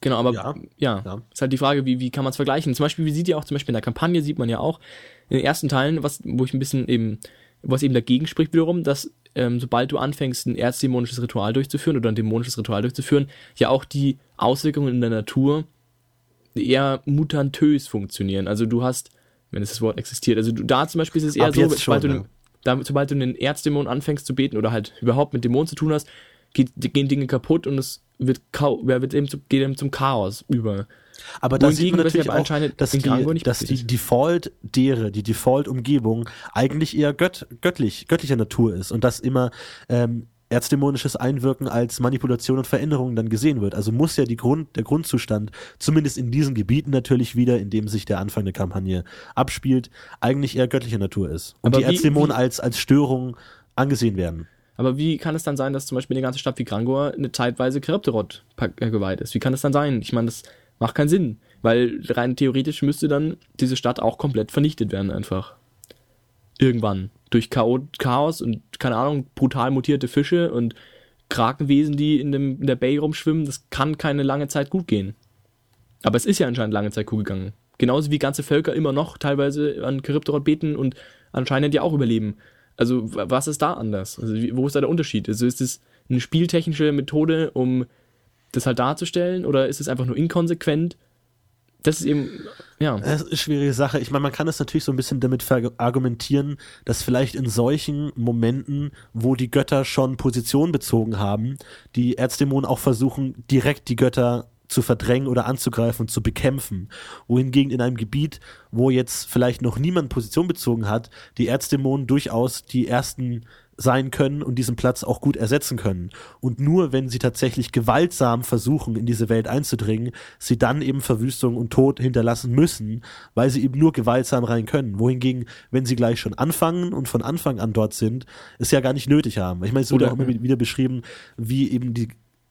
Genau, aber ja, ja, ja. ist halt die Frage, wie, wie kann man es vergleichen? Zum Beispiel, wie sieht ihr auch, zum Beispiel in der Kampagne sieht man ja auch in den ersten Teilen, was, wo ich ein bisschen eben, was eben dagegen spricht wiederum, dass ähm, sobald du anfängst, ein erzdämonisches Ritual durchzuführen oder ein dämonisches Ritual durchzuführen, ja auch die Auswirkungen in der Natur eher mutantös funktionieren. Also du hast, wenn es das Wort existiert, also du, da zum Beispiel ist es eher Ab so, sobald, schon, du, ja. da, sobald du einen Erzdämon anfängst zu beten oder halt überhaupt mit Dämonen zu tun hast, geht, gehen Dinge kaputt und es wird, ja, wird eben zu, geht eben zum Chaos über. Aber da sieht man natürlich auch, anscheinend dass die, nicht dass die ist. Default-Dere, die Default-Umgebung eigentlich eher gött, göttlich, göttlicher Natur ist und dass immer ähm, erzdämonisches Einwirken als Manipulation und Veränderung dann gesehen wird. Also muss ja die Grund, der Grundzustand, zumindest in diesen Gebieten natürlich wieder, in dem sich der Anfang der Kampagne abspielt, eigentlich eher göttlicher Natur ist. Und Aber die Erzdämonen als, als Störung angesehen werden. Aber wie kann es dann sein, dass zum Beispiel eine ganze Stadt wie Grangor eine zeitweise Kryptorot äh, geweiht ist? Wie kann das dann sein? Ich meine, das macht keinen Sinn, weil rein theoretisch müsste dann diese Stadt auch komplett vernichtet werden einfach. Irgendwann. Durch Chao- Chaos und, keine Ahnung, brutal mutierte Fische und Krakenwesen, die in, dem, in der Bay rumschwimmen. Das kann keine lange Zeit gut gehen. Aber es ist ja anscheinend lange Zeit gut gegangen. Genauso wie ganze Völker immer noch teilweise an Kryptorot beten und anscheinend ja auch überleben. Also wa- was ist da anders? Also wo ist da der Unterschied? Also ist es eine spieltechnische Methode, um das halt darzustellen oder ist es einfach nur inkonsequent? Das ist eben, ja. Das ist eine schwierige Sache. Ich meine, man kann es natürlich so ein bisschen damit argumentieren, dass vielleicht in solchen Momenten, wo die Götter schon Position bezogen haben, die Erzdämonen auch versuchen, direkt die Götter zu verdrängen oder anzugreifen und zu bekämpfen. Wohingegen in einem Gebiet, wo jetzt vielleicht noch niemand Position bezogen hat, die Erzdämonen durchaus die ersten sein können und diesen Platz auch gut ersetzen können. Und nur wenn sie tatsächlich gewaltsam versuchen, in diese Welt einzudringen, sie dann eben Verwüstung und Tod hinterlassen müssen, weil sie eben nur gewaltsam rein können. Wohingegen, wenn sie gleich schon anfangen und von Anfang an dort sind, es ja gar nicht nötig haben. Ich meine, es wurde auch immer wieder beschrieben, wie eben die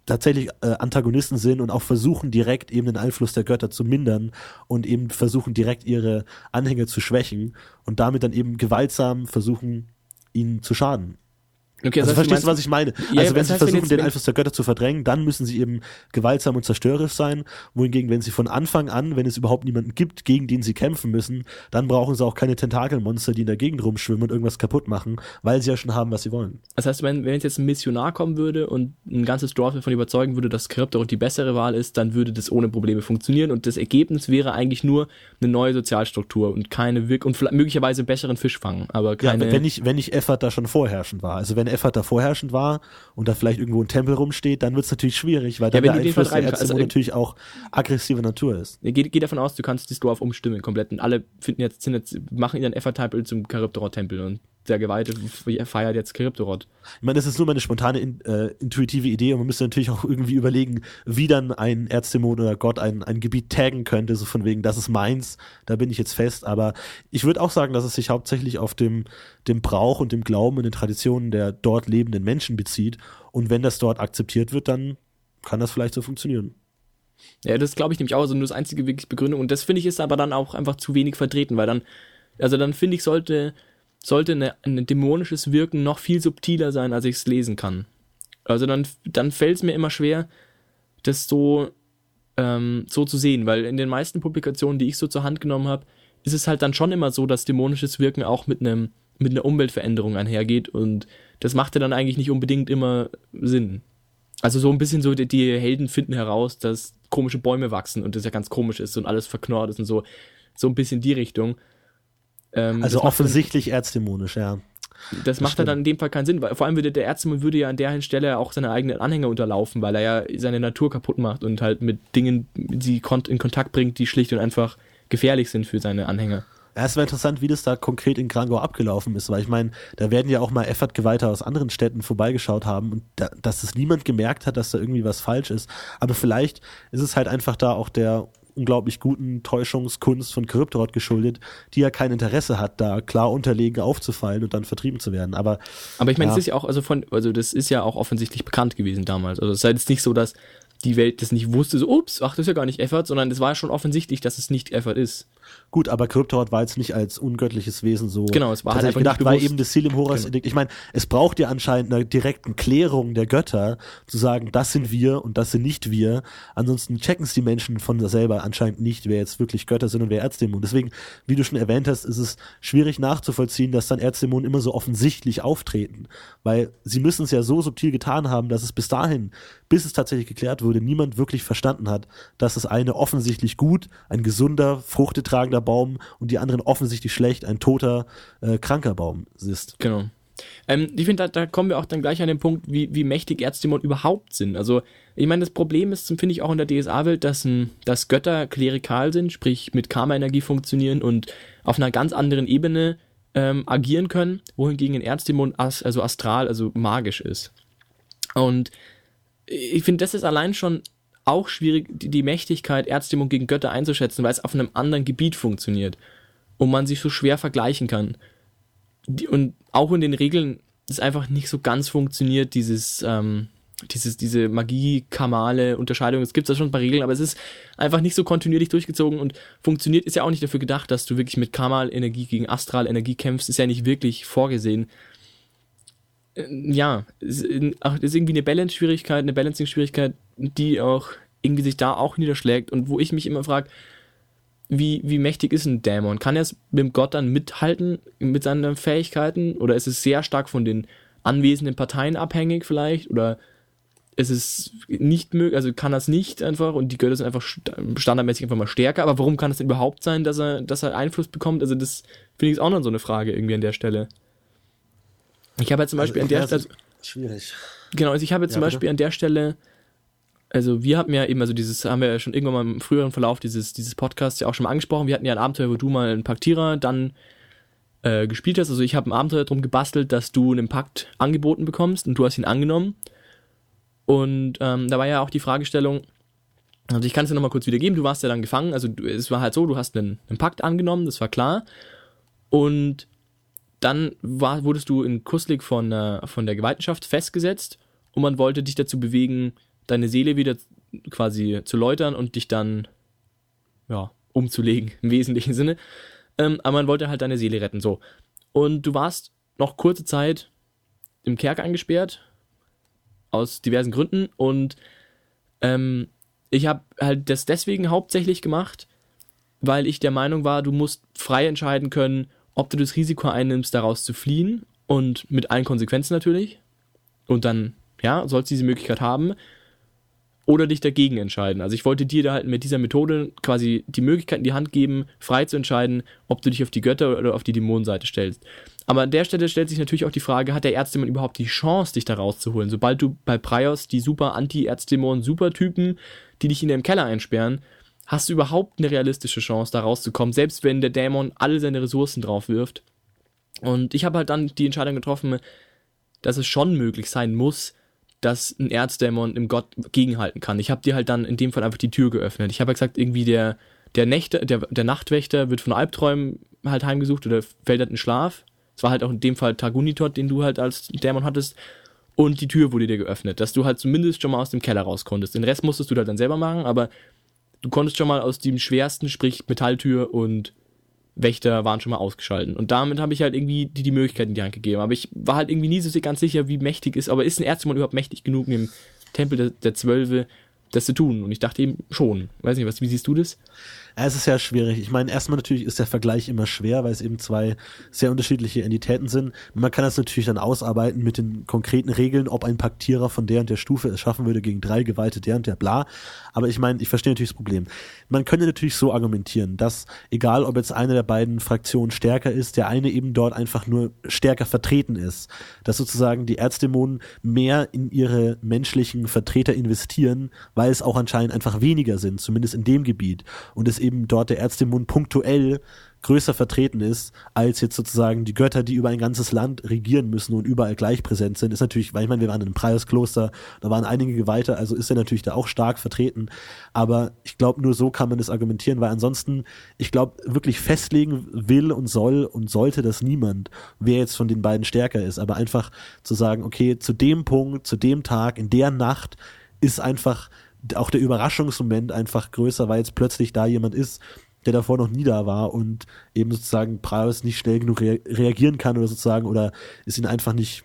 tatsächlich äh, Antagonisten sind und auch versuchen direkt eben den Einfluss der Götter zu mindern und eben versuchen direkt ihre Anhänger zu schwächen und damit dann eben gewaltsam versuchen, ihnen zu schaden. Okay, Also verstehst du, was ich meine? Ja, also wenn sie heißt, wenn versuchen, jetzt- den wenn- Einfluss der Götter zu verdrängen, dann müssen sie eben gewaltsam und zerstörerisch sein. Wohingegen, wenn sie von Anfang an, wenn es überhaupt niemanden gibt, gegen den sie kämpfen müssen, dann brauchen sie auch keine Tentakelmonster, die in der Gegend rumschwimmen und irgendwas kaputt machen, weil sie ja schon haben, was sie wollen. Das heißt, wenn, wenn jetzt ein Missionar kommen würde und ein ganzes Dorf davon überzeugen würde, dass Kryptorot die bessere Wahl ist, dann würde das ohne Probleme funktionieren und das Ergebnis wäre eigentlich nur eine neue Sozialstruktur und keine Wirk und möglicherweise besseren Fischfang, aber Ja, keine. wenn nicht, wenn nicht Effort da schon vorherrschend war. Also wenn Effort da vorherrschend war und da vielleicht irgendwo ein Tempel rumsteht, dann wird es natürlich schwierig, weil dann wenn der Einfluss der Erzdämonen also- natürlich auch aggressive Natur ist. Geh, geh davon aus, du kannst das Dorf umstimmen komplett und alle finden jetzt, sind jetzt machen ihren Effort-Tempel zum Kryptorot-Tempel und der Geweihte feiert jetzt Kryptorot. Ich meine, das ist nur meine spontane, in, äh, intuitive Idee und man müsste natürlich auch irgendwie überlegen, wie dann ein Erzdämon oder Gott ein, ein Gebiet taggen könnte, so von wegen, das ist meins, da bin ich jetzt fest. Aber ich würde auch sagen, dass es sich hauptsächlich auf dem, dem Brauch und dem Glauben und den Traditionen der dort lebenden Menschen bezieht. Und wenn das dort akzeptiert wird, dann kann das vielleicht so funktionieren. Ja, das glaube ich nämlich auch, also nur das einzige wirklich Begründung. Und das finde ich ist aber dann auch einfach zu wenig vertreten, weil dann, also dann finde ich, sollte, sollte ein dämonisches Wirken noch viel subtiler sein, als ich es lesen kann. Also dann, dann fällt es mir immer schwer, das so, ähm, so zu sehen, weil in den meisten Publikationen, die ich so zur Hand genommen habe, ist es halt dann schon immer so, dass dämonisches Wirken auch mit einem mit einer Umweltveränderung einhergeht und das macht ja dann eigentlich nicht unbedingt immer Sinn. Also so ein bisschen so, die, die Helden finden heraus, dass komische Bäume wachsen und das ja ganz komisch ist und alles verknorrt ist und so. So ein bisschen die Richtung. Ähm, Also macht dann- offensichtlich erzdämonisch, ja. das macht dann in dem Fall keinen Sinn, weil vor allem würde der Ärzte würde ja an der Stelle auch seine eigenen Anhänger unterlaufen, weil er ja seine Natur kaputt macht und halt mit Dingen sie in Kontakt bringt, die schlicht und einfach gefährlich sind für seine Anhänger. Ja, es wäre interessant, wie das da konkret in Grangor abgelaufen ist, weil ich meine, da werden ja auch mal Effort-Geweihte aus anderen Städten vorbeigeschaut haben und da, dass es niemand gemerkt hat, dass da irgendwie was falsch ist. Aber vielleicht ist es halt einfach da auch der unglaublich guten Täuschungskunst von Kryptorot geschuldet, die ja kein Interesse hat, da klar unterlegen aufzufallen und dann vertrieben zu werden. Aber Aber ich meine, Ja. es ist ja auch, also von, also das ist ja auch offensichtlich bekannt gewesen damals. Also es ist halt jetzt nicht so, dass die Welt das nicht wusste, so, ups, ach, das ist ja gar nicht Effort, sondern es war schon offensichtlich, dass es nicht Effort ist. Gut, aber Kryptort war jetzt nicht als ungöttliches Wesen so. Genau, es war halt einfach gedacht, weil bewusst. eben das Ziel im Horus Genau. Ich meine, es braucht ja anscheinend eine direkten Klärung der Götter, zu sagen, das sind wir und das sind nicht wir. Ansonsten checken es die Menschen von selber anscheinend nicht, wer jetzt wirklich Götter sind und wer Erzdämonen. Deswegen, wie du schon erwähnt hast, ist es schwierig nachzuvollziehen, dass dann Erzdämonen immer so offensichtlich auftreten. Weil sie müssen es ja so subtil getan haben, dass es bis dahin, bis es tatsächlich geklärt wurde, niemand wirklich verstanden hat, dass das eine offensichtlich gut, ein gesunder, fruchtetragender Baum und die anderen offensichtlich schlecht, ein toter, äh, kranker Baum ist. Genau. Ähm, ich finde, da, da kommen wir auch dann gleich an den Punkt, wie, wie mächtig Erzdämonen überhaupt sind. Also, ich meine, das Problem ist, finde ich, auch in der DSA-Welt, dass, ein- dass Götter klerikal sind, sprich mit Karma-Energie funktionieren und auf einer ganz anderen Ebene ähm, agieren können, wohingegen ein Erzdämon as, also astral, also magisch ist. Und ich finde, das ist allein schon auch schwierig, die, Mächtigkeit Erzdämon gegen Götter einzuschätzen, weil es auf einem anderen Gebiet funktioniert und man sich so schwer vergleichen kann und auch in den Regeln ist einfach nicht so ganz funktioniert, dieses, ähm, dieses, diese Magie-Kamale Unterscheidung. Es gibt da schon paar Regeln, aber es ist einfach nicht so kontinuierlich durchgezogen und funktioniert, ist ja auch nicht dafür gedacht, dass du wirklich mit Kamal-Energie gegen Astral-Energie kämpfst, ist ja nicht wirklich vorgesehen. Äh, Ja, ist irgendwie eine Balance-Schwierigkeit, eine Balancing-Schwierigkeit, die auch irgendwie sich da auch niederschlägt und wo ich mich immer frage, wie, wie mächtig ist ein Dämon? Kann er es mit dem Gott dann mithalten mit seinen Fähigkeiten? Oder ist es sehr stark von den anwesenden Parteien abhängig vielleicht? Oder ist es nicht möglich, also kann es nicht einfach und die Götter sind einfach st- standardmäßig einfach mal stärker? Aber warum kann es denn überhaupt sein, dass er, dass er Einfluss bekommt? Also das finde ich auch noch so eine Frage irgendwie an der Stelle. Ich habe ja zum Beispiel an der Stelle, Schwierig. Genau, also ich habe jetzt zum Ja, Beispiel an der Stelle, also wir hatten ja eben, also dieses, haben wir ja schon irgendwann mal im früheren Verlauf dieses, dieses Podcasts ja auch schon mal angesprochen. Wir hatten ja ein Abenteuer, wo du mal einen Paktierer dann äh, gespielt hast. Also ich habe ein Abenteuer drum gebastelt, dass du einen Pakt angeboten bekommst und du hast ihn angenommen. Und ähm, da war ja auch die Fragestellung, also ich kann es dir nochmal kurz wiedergeben, du warst ja dann gefangen, also du, es war halt so, du hast einen, einen Pakt angenommen, das war klar. Und dann war, wurdest du in Kuslik von, äh, von der Gewaltenschaft festgesetzt und man wollte dich dazu bewegen, deine Seele wieder quasi zu läutern und dich dann, ja, umzulegen, im wesentlichen Sinne. Ähm, aber man wollte halt deine Seele retten, so. Und du warst noch kurze Zeit im Kerker eingesperrt, aus diversen Gründen und ähm, ich habe halt das deswegen hauptsächlich gemacht, weil ich der Meinung war, du musst frei entscheiden können, ob du das Risiko einnimmst, daraus zu fliehen und mit allen Konsequenzen natürlich. Und dann, ja, sollst du diese Möglichkeit haben. Oder dich dagegen entscheiden. Also ich wollte dir da halt mit dieser Methode quasi die Möglichkeit in die Hand geben, frei zu entscheiden, ob du dich auf die Götter oder auf die Dämonenseite stellst. Aber an der Stelle stellt sich natürlich auch die Frage, hat der Erzdämon überhaupt die Chance, dich da rauszuholen? Sobald du bei Prios die super Anti-Erzdämon-Supertypen, die dich in deinem Keller einsperren, hast du überhaupt eine realistische Chance, da rauszukommen, selbst wenn der Dämon alle seine Ressourcen drauf wirft. Und ich habe halt dann die Entscheidung getroffen, dass es schon möglich sein muss, dass ein Erzdämon im Gott gegenhalten kann. Ich habe dir halt dann in dem Fall einfach die Tür geöffnet. Ich habe ja gesagt, irgendwie der, der, Nächte, der, der Nachtwächter wird von Albträumen halt heimgesucht oder fällt halt in Schlaf. Es war halt auch in dem Fall Tagunitot, den du halt als Dämon hattest. Und die Tür wurde dir geöffnet, dass du halt zumindest schon mal aus dem Keller raus konntest. Den Rest musstest du halt dann selber machen, aber du konntest schon mal aus dem schwersten, sprich Metalltür und Wächter waren schon mal ausgeschalten. Und damit habe ich halt irgendwie die, die Möglichkeit in die Hand gegeben. Aber ich war halt irgendwie nie so ganz sicher, wie mächtig ist. Aber ist ein Erzmann überhaupt mächtig genug, dem Tempel der, der Zwölfe das zu tun? Und ich dachte eben schon. Weiß nicht, was, wie siehst du das? Es ist ja schwierig. Ich meine, erstmal natürlich ist der Vergleich immer schwer, weil es eben zwei sehr unterschiedliche Entitäten sind. Man kann das natürlich dann ausarbeiten mit den konkreten Regeln, ob ein Paktierer von der und der Stufe es schaffen würde gegen drei Geweihte der und der bla. Aber ich meine, ich verstehe natürlich das Problem. Man könnte natürlich so argumentieren, dass egal ob jetzt eine der beiden Fraktionen stärker ist, der eine eben dort einfach nur stärker vertreten ist. Dass sozusagen die Erzdämonen mehr in ihre menschlichen Vertreter investieren, weil es auch anscheinend einfach weniger sind, zumindest in dem Gebiet. Und es eben dort der Erzdämon punktuell größer vertreten ist, als jetzt sozusagen die Götter, die über ein ganzes Land regieren müssen und überall gleich präsent sind, ist natürlich, weil ich meine, wir waren in einem Preiskloster, da waren einige Geweihte, also ist er natürlich da auch stark vertreten. Aber ich glaube, nur so kann man das argumentieren, weil ansonsten, ich glaube, wirklich festlegen will und soll und sollte das niemand, wer jetzt von den beiden stärker ist. Aber einfach zu sagen, okay, zu dem Punkt, zu dem Tag, in der Nacht ist einfach auch der Überraschungsmoment einfach größer, weil jetzt plötzlich da jemand ist, der davor noch nie da war und eben sozusagen Praios nicht schnell genug rea reagieren kann oder sozusagen oder ist ihn einfach nicht,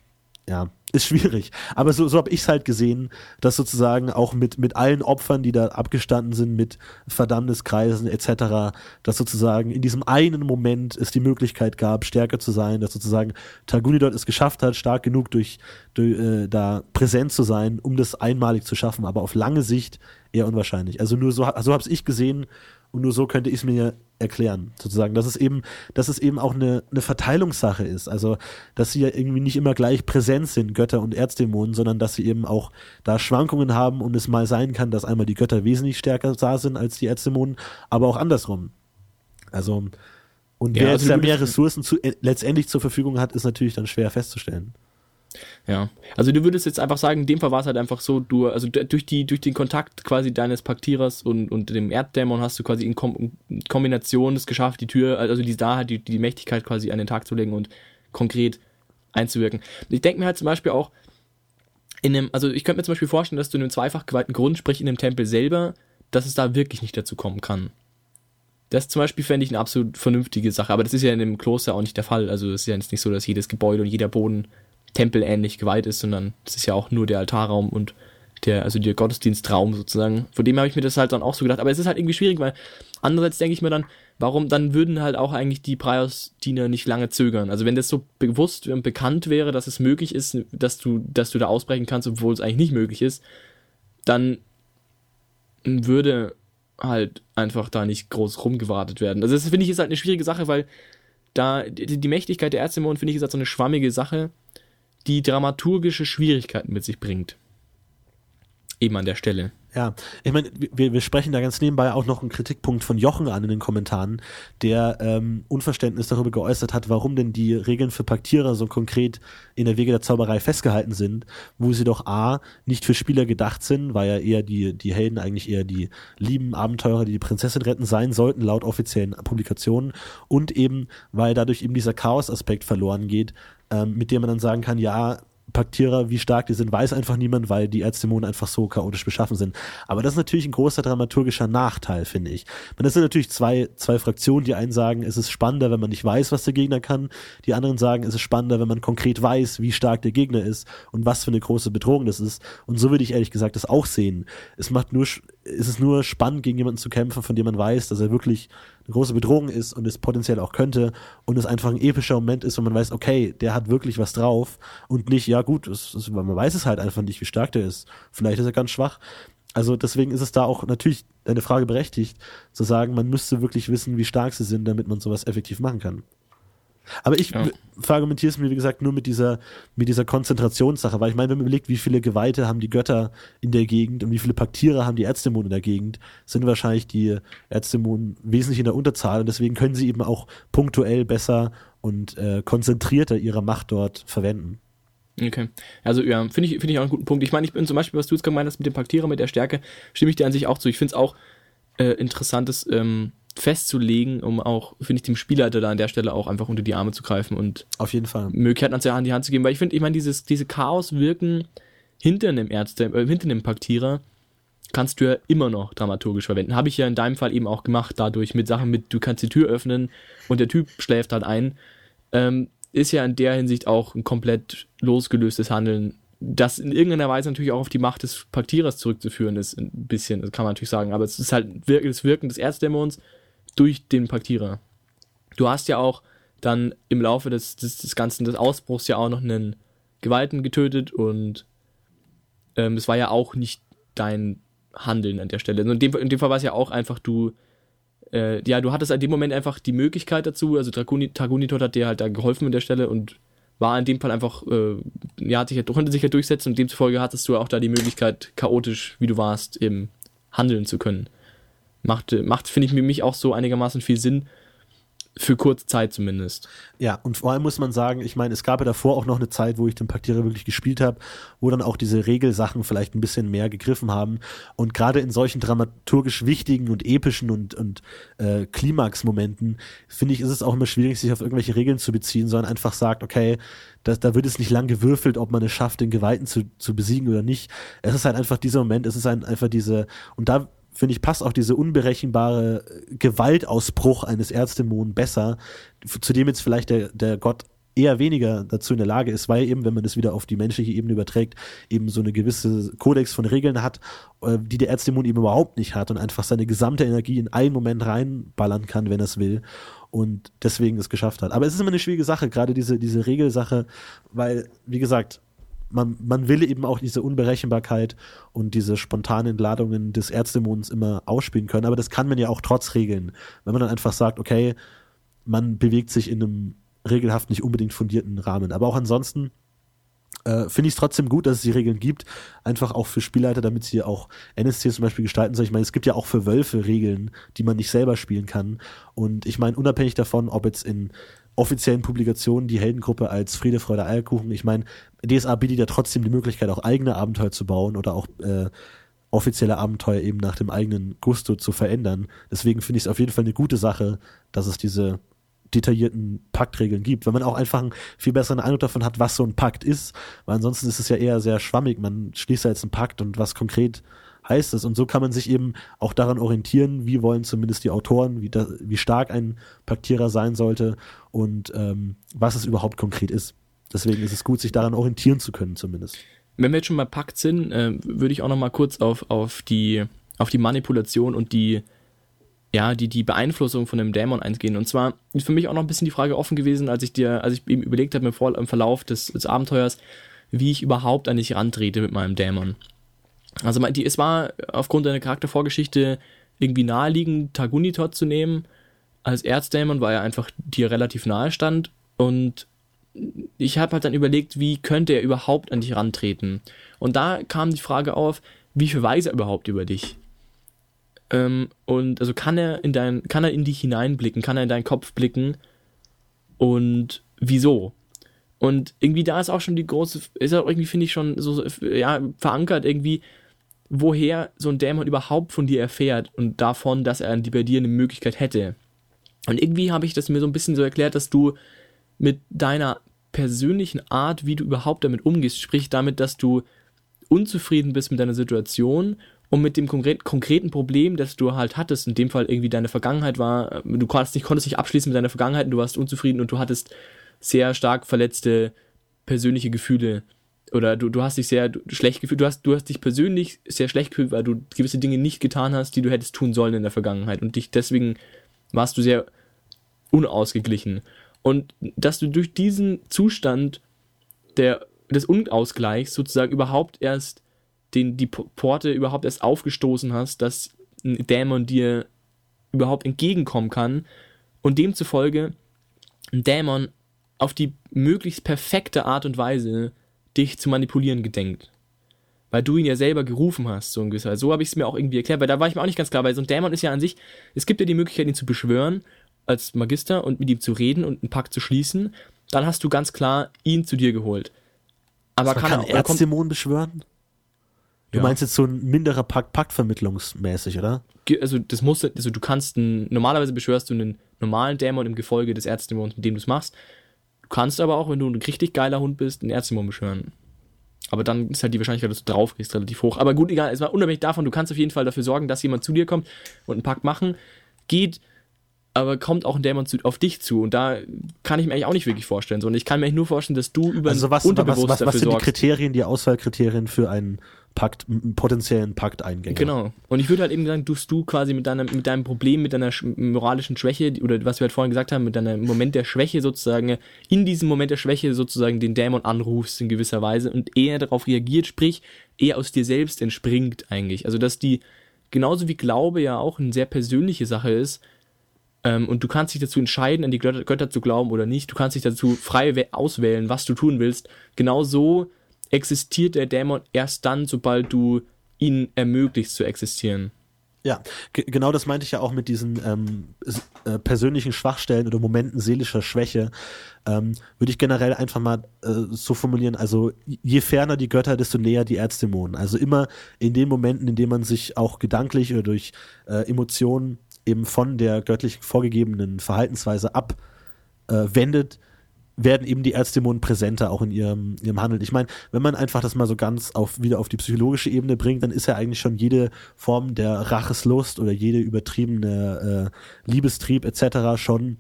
ja, ist schwierig. Aber so, so habe ich es halt gesehen, dass sozusagen auch mit, mit allen Opfern, die da abgestanden sind, mit Verdammniskreisen etc., dass sozusagen in diesem einen Moment es die Möglichkeit gab, stärker zu sein, dass sozusagen Taguni dort es geschafft hat, stark genug durch, durch äh, da präsent zu sein, um das einmalig zu schaffen, aber auf lange Sicht eher unwahrscheinlich. Also nur so, so habe ich gesehen und nur so könnte ich es mir erklären, sozusagen, dass es eben, dass es eben auch eine, eine Verteilungssache ist. Also, dass sie ja irgendwie nicht immer gleich präsent sind, Götter und Erzdämonen, sondern dass sie eben auch da Schwankungen haben und es mal sein kann, dass einmal die Götter wesentlich stärker da sind als die Erzdämonen, aber auch andersrum. Also, und ja, wer also jetzt da mehr Ressourcen zu, äh, letztendlich zur Verfügung hat, ist natürlich dann schwer festzustellen. Ja, also du würdest jetzt einfach sagen, in dem Fall war es halt einfach so, du, also durch die, durch den Kontakt quasi deines Paktierers und, und dem Erddämon hast du quasi in, Kom in Kombination es geschafft, die Tür, also die da halt die, die Mächtigkeit quasi an den Tag zu legen und konkret einzuwirken. Ich denke mir halt zum Beispiel auch, in einem, also ich könnte mir zum Beispiel vorstellen, dass du in einem zweifach geweihten Grund, sprich in dem Tempel selber, dass es da wirklich nicht dazu kommen kann. Das zum Beispiel fände ich eine absolut vernünftige Sache, aber das ist ja in dem Kloster auch nicht der Fall. Also es ist ja jetzt nicht so, dass jedes Gebäude und jeder Boden tempelähnlich geweiht ist, sondern das ist ja auch nur der Altarraum und der, also der Gottesdienstraum sozusagen. Von dem habe ich mir das halt dann auch so gedacht. Aber es ist halt irgendwie schwierig, weil andererseits denke ich mir dann, warum dann würden halt auch eigentlich die Prios-Diener nicht lange zögern. Also wenn das so bewusst und bekannt wäre, dass es möglich ist, dass du, dass du da ausbrechen kannst, obwohl es eigentlich nicht möglich ist, dann würde halt einfach da nicht groß rumgewartet werden. Also das finde ich ist halt eine schwierige Sache, weil da die, Mächtigkeit der Ärzte finde ich ist halt so eine schwammige Sache die dramaturgische Schwierigkeiten mit sich bringt. Eben an der Stelle. Ja, ich meine, wir, wir sprechen da ganz nebenbei auch noch einen Kritikpunkt von Jochen an in den Kommentaren, der ähm, Unverständnis darüber geäußert hat, warum denn die Regeln für Paktierer so konkret in der Wege der Zauberei festgehalten sind, wo sie doch A, nicht für Spieler gedacht sind, weil ja eher die, die Helden eigentlich eher die lieben Abenteurer, die die Prinzessin retten sein sollten, laut offiziellen Publikationen, und eben, weil dadurch eben dieser Chaos-Aspekt verloren geht, ähm, mit dem man dann sagen kann, ja, Paktierer, wie stark die sind, weiß einfach niemand, weil die Erzdämonen einfach so chaotisch beschaffen sind. Aber das ist natürlich ein großer dramaturgischer Nachteil, finde ich. Man, das sind natürlich zwei, zwei Fraktionen. Die einen sagen, es ist spannender, wenn man nicht weiß, was der Gegner kann. Die anderen sagen, es ist spannender, wenn man konkret weiß, wie stark der Gegner ist und was für eine große Bedrohung das ist. Und so würde ich ehrlich gesagt das auch sehen. Es macht nur, es ist nur spannend, gegen jemanden zu kämpfen, von dem man weiß, dass er wirklich eine große Bedrohung ist und es potenziell auch könnte und es einfach ein epischer Moment ist, wo man weiß, okay, der hat wirklich was drauf und nicht, ja gut, es, es, man weiß es halt einfach nicht, wie stark der ist. Vielleicht ist er ganz schwach. Also deswegen ist es da auch natürlich eine Frage berechtigt, zu sagen, man müsste wirklich wissen, wie stark sie sind, damit man sowas effektiv machen kann. Aber ich ja. verargumentiere es mir, wie gesagt, nur mit dieser, mit dieser Konzentrationssache, weil ich meine, wenn man überlegt, wie viele Geweihte haben die Götter in der Gegend und wie viele Paktiere haben die Erzdämonen in der Gegend, sind wahrscheinlich die Erzdämonen wesentlich in der Unterzahl und deswegen können sie eben auch punktuell besser und äh, konzentrierter ihre Macht dort verwenden. Okay. Also ja, finde ich, finde ich auch einen guten Punkt. Ich meine, ich bin zum Beispiel, was du jetzt gemeint hast mit dem Paktierer, mit der Stärke, stimme ich dir an sich auch zu. Ich finde es auch äh, interessantes, ähm, festzulegen, um auch, finde ich, dem Spielleiter da an der Stelle auch einfach unter die Arme zu greifen und auf jeden Fall Möglichkeiten an die Hand zu geben, weil ich finde, ich meine, dieses, diese Chaos wirken hinter einem Ärzte, äh, hinter einem Paktierer kannst du ja immer noch dramaturgisch verwenden. Habe ich ja in deinem Fall eben auch gemacht, dadurch mit Sachen mit, du kannst die Tür öffnen und der Typ schläft halt ein. Ähm, ist ja in der Hinsicht auch ein komplett losgelöstes Handeln, das in irgendeiner Weise natürlich auch auf die Macht des Paktierers zurückzuführen ist, ein bisschen, das kann man natürlich sagen, aber es ist halt das Wirken des Erzdämons durch den Paktierer. Du hast ja auch dann im Laufe des, des, des Ganzen, des Ausbruchs ja auch noch einen Geweihten getötet und ähm, es war ja auch nicht dein Handeln an der Stelle. In, dem, in dem Fall war es ja auch einfach, du, äh, ja, du hattest in dem Moment einfach die Möglichkeit dazu, also Dragunitot hat dir halt da geholfen an der Stelle und war in dem Fall einfach, äh, ja, hat sich, konnte sich ja durchsetzen und demzufolge hattest du auch da die Möglichkeit, chaotisch, wie du warst, eben handeln zu können macht, macht finde ich, für mich auch so einigermaßen viel Sinn. Für kurze Zeit zumindest. Ja, und vor allem muss man sagen, ich meine, es gab ja davor auch noch eine Zeit, wo ich den Paktierer wirklich gespielt habe, wo dann auch diese Regelsachen vielleicht ein bisschen mehr gegriffen haben. Und gerade in solchen dramaturgisch wichtigen und epischen und, und äh, Klimax-Momenten, finde ich, ist es auch immer schwierig, sich auf irgendwelche Regeln zu beziehen, sondern einfach sagt, okay, das, da wird es nicht lang gewürfelt, ob man es schafft, den Geweihten zu, zu besiegen oder nicht. Es ist halt einfach dieser Moment, es ist ein, einfach diese, und da finde ich, passt auch diese unberechenbare Gewaltausbruch eines Erzdämonen besser, zu dem jetzt vielleicht der, der Gott eher weniger dazu in der Lage ist, weil eben, wenn man das wieder auf die menschliche Ebene überträgt, eben so eine gewisse Kodex von Regeln hat, äh, die der Erzdämon eben überhaupt nicht hat und einfach seine gesamte Energie in einen Moment reinballern kann, wenn er es will und deswegen es geschafft hat. Aber es ist immer eine schwierige Sache, gerade diese, diese Regelsache, weil, wie gesagt, man, man will eben auch diese Unberechenbarkeit und diese spontanen Entladungen des Erzdämons immer ausspielen können, aber das kann man ja auch trotz Regeln. Wenn man dann einfach sagt, okay, man bewegt sich in einem regelhaft nicht unbedingt fundierten Rahmen. Aber auch ansonsten äh, finde ich es trotzdem gut, dass es die Regeln gibt. Einfach auch für Spielleiter, damit sie auch NSC zum Beispiel gestalten sollen. Ich meine, es gibt ja auch für Wölfe Regeln, die man nicht selber spielen kann. Und ich meine, unabhängig davon, ob jetzt in offiziellen Publikationen die Heldengruppe als Friede, Freude, Eierkuchen, ich meine, DSA bietet ja trotzdem die Möglichkeit, auch eigene Abenteuer zu bauen oder auch äh, offizielle Abenteuer eben nach dem eigenen Gusto zu verändern. Deswegen finde ich es auf jeden Fall eine gute Sache, dass es diese detaillierten Paktregeln gibt, weil man auch einfach einen viel besseren Eindruck davon hat, was so ein Pakt ist, weil ansonsten ist es ja eher sehr schwammig, man schließt ja jetzt einen Pakt und was konkret heißt es und so kann man sich eben auch daran orientieren, wie wollen zumindest die Autoren, wie, da, wie stark ein Paktierer sein sollte und ähm, was es überhaupt konkret ist. Deswegen ist es gut, sich daran orientieren zu können zumindest. Wenn wir jetzt schon bei Pakt sind, äh, würde ich auch noch mal kurz auf, auf, die, auf die Manipulation und die ja, die, die Beeinflussung von einem Dämon eingehen. Und zwar ist für mich auch noch ein bisschen die Frage offen gewesen, als ich dir, als ich eben überlegt habe im, im Verlauf des, des Abenteuers, wie ich überhaupt an dich rantrete mit meinem Dämon. Also die, es war aufgrund deiner Charaktervorgeschichte irgendwie naheliegend, Tagunitot zu nehmen als Erzdämon, weil er einfach dir relativ nahe stand. Und ich habe halt dann überlegt, wie könnte er überhaupt an dich rantreten. Und da kam die Frage auf, wie viel weiß er überhaupt über dich? Ähm, und also kann er in dein, kann er in dich hineinblicken, kann er in deinen Kopf blicken und wieso? Und irgendwie da ist auch schon die große, ist auch irgendwie, finde ich, schon so, ja, verankert irgendwie, woher so ein Dämon überhaupt von dir erfährt und davon, dass er bei dir eine Möglichkeit hätte. Und irgendwie habe ich das mir so ein bisschen so erklärt, dass du mit deiner persönlichen Art, wie du überhaupt damit umgehst, sprich damit, dass du unzufrieden bist mit deiner Situation und mit dem konkreten Problem, das du halt hattest, in dem Fall irgendwie deine Vergangenheit war, äh, du konntest nicht, konntest nicht abschließen mit deiner Vergangenheit und du warst unzufrieden und du hattest sehr stark verletzte persönliche Gefühle oder du, du hast dich sehr schlecht gefühlt, du hast, du hast dich persönlich sehr schlecht gefühlt, weil du gewisse Dinge nicht getan hast, die du hättest tun sollen in der Vergangenheit und dich deswegen warst du sehr unausgeglichen. Und dass du durch diesen Zustand der, des Unausgleichs sozusagen überhaupt erst den, die Porte überhaupt erst aufgestoßen hast, dass ein Dämon dir überhaupt entgegenkommen kann und demzufolge ein Dämon auf die möglichst perfekte Art und Weise dich zu manipulieren gedenkt. Weil du ihn ja selber gerufen hast, so ungefähr. So habe ich es mir auch irgendwie erklärt, weil da war ich mir auch nicht ganz klar, weil so ein Dämon ist ja an sich, es gibt ja die Möglichkeit, ihn zu beschwören als Magister und mit ihm zu reden und einen Pakt zu schließen. Dann hast du ganz klar ihn zu dir geholt. Aber kann, kann er Erzdämon beschwören? Du ja. meinst jetzt so ein minderer Pakt, Paktvermittlungsmäßig, oder? Also das muss, also du kannst einen, normalerweise beschwörst du einen normalen Dämon im Gefolge des Erzdämons, mit dem du es machst. Du kannst aber auch, wenn du ein richtig geiler Hund bist, einen Erzdämon beschwören. Aber dann ist halt die Wahrscheinlichkeit, dass du drauf gehst, relativ hoch. Aber gut, egal, es war unabhängig davon, du kannst auf jeden Fall dafür sorgen, dass jemand zu dir kommt und einen Pakt machen. Geht, aber kommt auch ein Dämon zu, auf dich zu. Und da kann ich mir eigentlich auch nicht wirklich vorstellen. Sondern ich kann mir eigentlich nur vorstellen, dass du über also was, Unterbewusst was, was, was sind die Kriterien, die Auswahlkriterien für einen Pakt, potenziellen Pakteingänger. Genau. Und ich würde halt eben sagen, dass du quasi mit deinem, mit deinem Problem, mit deiner moralischen Schwäche, oder was wir halt vorhin gesagt haben, mit deinem Moment der Schwäche sozusagen, in diesem Moment der Schwäche sozusagen den Dämon anrufst in gewisser Weise und eher darauf reagiert, sprich, eher aus dir selbst entspringt eigentlich. Also, dass die, genauso wie Glaube ja auch eine sehr persönliche Sache ist, ähm, und du kannst dich dazu entscheiden, an die Götter, Götter zu glauben oder nicht, du kannst dich dazu frei auswählen, was du tun willst, genau so existiert der Dämon erst dann, sobald du ihn ermöglichst zu existieren. Ja, genau das meinte ich ja auch mit diesen ähm, äh, persönlichen Schwachstellen oder Momenten seelischer Schwäche. Ähm, Würde ich generell einfach mal äh, so formulieren, also je ferner die Götter, desto näher die Erzdämonen. Also immer in den Momenten, in denen man sich auch gedanklich oder durch äh, Emotionen eben von der göttlich vorgegebenen Verhaltensweise abwendet, äh, werden eben die Erzdämonen präsenter auch in ihrem, ihrem Handeln. Ich meine, wenn man einfach das mal so ganz auf, wieder auf die psychologische Ebene bringt, dann ist ja eigentlich schon jede Form der Racheslust oder jede übertriebene äh, Liebestrieb etc. schon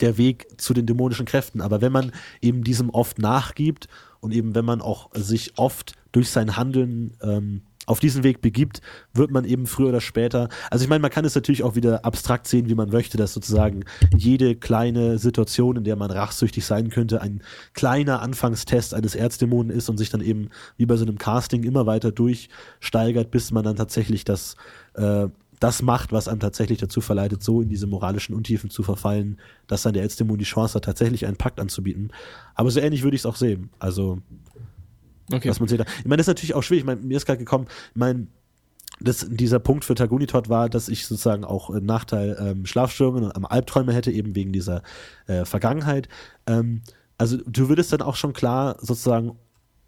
der Weg zu den dämonischen Kräften. Aber wenn man eben diesem oft nachgibt und eben wenn man auch sich oft durch sein Handeln ähm, auf diesen Weg begibt, wird man eben früher oder später, also ich meine, man kann es natürlich auch wieder abstrakt sehen, wie man möchte, dass sozusagen jede kleine Situation, in der man rachsüchtig sein könnte, ein kleiner Anfangstest eines Erzdämonen ist und sich dann eben wie bei so einem Casting immer weiter durchsteigert, bis man dann tatsächlich das, äh, das macht, was einem tatsächlich dazu verleitet, so in diese moralischen Untiefen zu verfallen, dass dann der Erzdämon die Chance hat, tatsächlich einen Pakt anzubieten. Aber so ähnlich würde ich es auch sehen. Also Okay. Was man sieht. Ich meine, das ist natürlich auch schwierig. Ich meine, mir ist gerade gekommen, mein, das, dieser Punkt für Tagunitot war, dass ich sozusagen auch im Nachteil ähm, Schlafstörungen und Albträume hätte, eben wegen dieser äh, Vergangenheit. Ähm, also du würdest dann auch schon klar sozusagen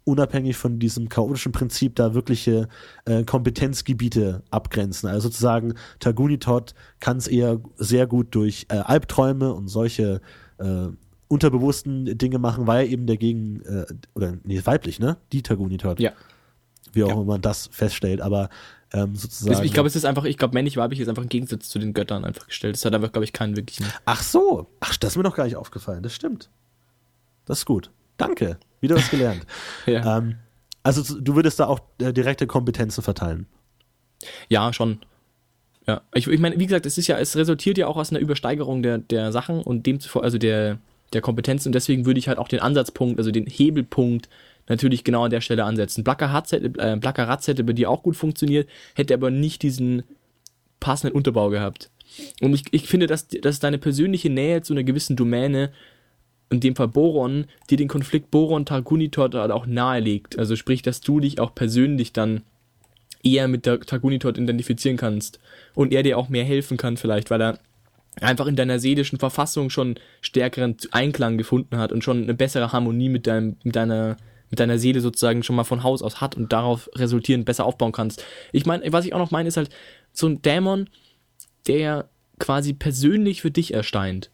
unabhängig von diesem chaotischen Prinzip da wirkliche äh, Kompetenzgebiete abgrenzen. Also sozusagen Tagunitot kann es eher sehr gut durch äh, Albträume und solche äh, unterbewussten Dinge machen, weil eben dagegen, äh, oder nee, weiblich, ne? Die Tagunitot. Ja. Wie auch ja. immer man das feststellt, aber ähm, sozusagen. Ich glaube, es ist einfach, ich glaube, männlich-weiblich ist einfach ein Gegensatz zu den Göttern einfach gestellt. Das hat einfach, glaube ich, keinen wirklichen. Ach so, ach, das ist mir noch gar nicht aufgefallen, das stimmt. Das ist gut. Danke. Wieder was gelernt. (laughs) ja. ähm, also du würdest da auch äh, direkte Kompetenzen verteilen. Ja, schon. Ja, ich, ich meine, wie gesagt, es ist ja, es resultiert ja auch aus einer Übersteigerung der, der Sachen und demzufolge, also der, der Kompetenz und deswegen würde ich halt auch den Ansatzpunkt, also den Hebelpunkt natürlich genau an der Stelle ansetzen. Blacker Ratz hätte, äh, hätte bei dir auch gut funktioniert, hätte aber nicht diesen passenden Unterbau gehabt. Und ich, ich finde, dass, dass deine persönliche Nähe zu einer gewissen Domäne, in dem Fall Boron, dir den Konflikt Boron-Targunitot auch nahelegt. Also sprich, dass du dich auch persönlich dann eher mit der Targunitot identifizieren kannst und er dir auch mehr helfen kann vielleicht, weil er einfach in deiner seelischen Verfassung schon stärkeren Einklang gefunden hat und schon eine bessere Harmonie mit, deinem, mit deiner mit deiner Seele sozusagen schon mal von Haus aus hat und darauf resultierend besser aufbauen kannst. Ich meine, was ich auch noch meine, ist halt so ein Dämon, der quasi persönlich für dich erscheint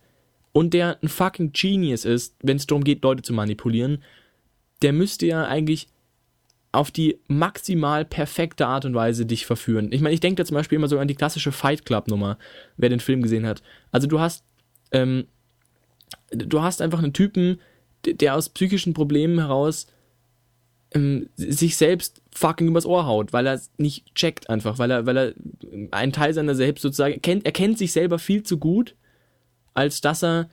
und der ein fucking Genius ist, wenn es darum geht, Leute zu manipulieren, der müsste ja eigentlich auf die maximal perfekte Art und Weise dich verführen. Ich meine, ich denke da zum Beispiel immer so an die klassische Fight Club Nummer, wer den Film gesehen hat. Also du hast, ähm, du hast einfach einen Typen, der aus psychischen Problemen heraus ähm, sich selbst fucking übers Ohr haut, weil er nicht checkt einfach, weil er, weil er einen Teil seiner selbst sozusagen kennt, er kennt sich selber viel zu gut, als dass er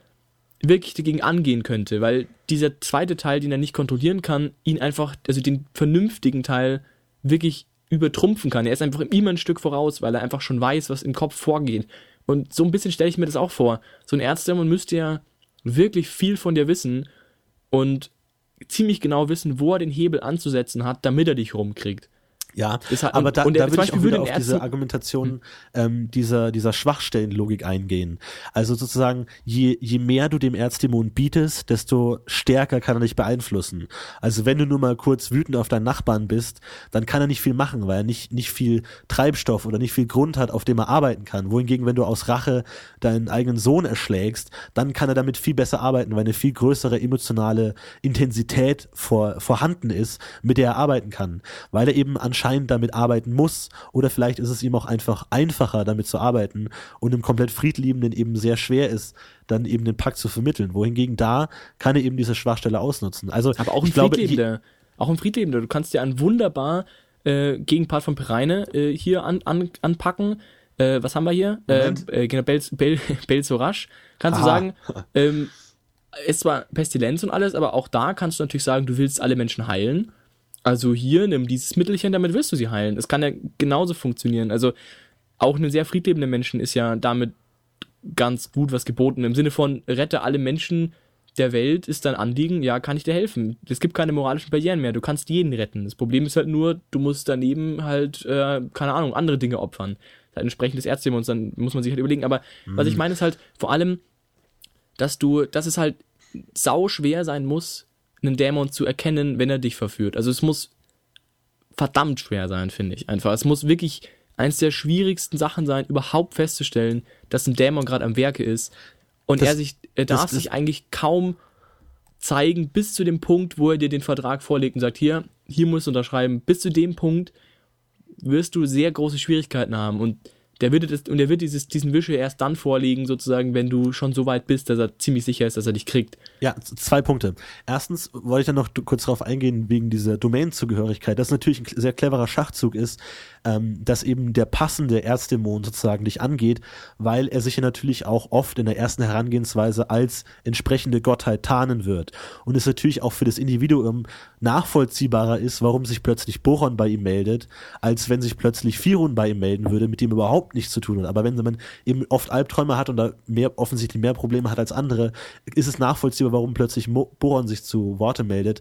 wirklich dagegen angehen könnte, weil dieser zweite Teil, den er nicht kontrollieren kann, ihn einfach, also den vernünftigen Teil wirklich übertrumpfen kann. Er ist einfach immer ein Stück voraus, weil er einfach schon weiß, was im Kopf vorgeht. Und so ein bisschen stelle ich mir das auch vor. So ein Ärztemon müsste ja wirklich viel von dir wissen und ziemlich genau wissen, wo er den Hebel anzusetzen hat, damit er dich rumkriegt. Ja, halt, aber da, und da würde ich auch wieder auf diese Argumentation hm. ähm, dieser, dieser Schwachstellenlogik eingehen. Also sozusagen, je, je mehr du dem Erzdämon bietest, desto stärker kann er dich beeinflussen. Also wenn du nur mal kurz wütend auf deinen Nachbarn bist, dann kann er nicht viel machen, weil er nicht, nicht viel Treibstoff oder nicht viel Grund hat, auf dem er arbeiten kann. Wohingegen, wenn du aus Rache deinen eigenen Sohn erschlägst, dann kann er damit viel besser arbeiten, weil eine viel größere emotionale Intensität vor, vorhanden ist, mit der er arbeiten kann. Weil er eben anscheinend anscheinend damit arbeiten muss oder vielleicht ist es ihm auch einfach einfacher damit zu arbeiten und einem komplett Friedliebenden eben sehr schwer ist, dann eben den Pakt zu vermitteln. Wohingegen da kann er eben diese Schwachstelle ausnutzen. Also aber auch ein Friedliebender, auch ein Friedliebender. Du kannst dir einen wunderbar äh, Gegenpart von Pereine äh, hier an, an, anpacken. Äh, was haben wir hier? Äh, äh, genau, Bel, Bel, (laughs) Bel Sorash. Kannst Aha. du sagen, ähm, ist zwar Pestilenz und alles, aber auch da kannst du natürlich sagen, du willst alle Menschen heilen. Also hier, nimm dieses Mittelchen, damit wirst du sie heilen. Es kann ja genauso funktionieren. Also auch einen sehr friedlebenden Menschen ist ja damit ganz gut was geboten. Im Sinne von, rette alle Menschen der Welt ist dein Anliegen, ja, kann ich dir helfen. Es gibt keine moralischen Barrieren mehr, du kannst jeden retten. Das Problem ist halt nur, du musst daneben halt, äh, keine Ahnung, andere Dinge opfern. Halt entsprechendes Erzdämons, dann muss man sich halt überlegen. Aber mhm. was ich meine ist halt vor allem, dass du, dass es halt sau schwer sein muss, einen Dämon zu erkennen, wenn er dich verführt. Also es muss verdammt schwer sein, finde ich einfach. Es muss wirklich eins der schwierigsten Sachen sein, überhaupt festzustellen, dass ein Dämon gerade am Werke ist. Und das, er sich, er darf das, das, sich eigentlich kaum zeigen bis zu dem Punkt, wo er dir den Vertrag vorlegt und sagt, hier, hier musst du unterschreiben. Bis zu dem Punkt wirst du sehr große Schwierigkeiten haben und der wird das, und der wird dieses, diesen Wische erst dann vorlegen, sozusagen, wenn du schon so weit bist, dass er ziemlich sicher ist, dass er dich kriegt. Ja, zwei Punkte. Erstens wollte ich dann noch kurz darauf eingehen, wegen dieser Domain-Zugehörigkeit, dass natürlich ein sehr cleverer Schachzug ist, ähm, dass eben der passende Erzdämon sozusagen dich angeht, weil er sich ja natürlich auch oft in der ersten Herangehensweise als entsprechende Gottheit tarnen wird. Und es natürlich auch für das Individuum nachvollziehbarer ist, warum sich plötzlich Boron bei ihm meldet, als wenn sich plötzlich Firun bei ihm melden würde, mit dem überhaupt nichts zu tun hat. Aber wenn man eben oft Albträume hat und da mehr, offensichtlich mehr Probleme hat als andere, ist es nachvollziehbar, warum plötzlich Mo Boron sich zu Worte meldet.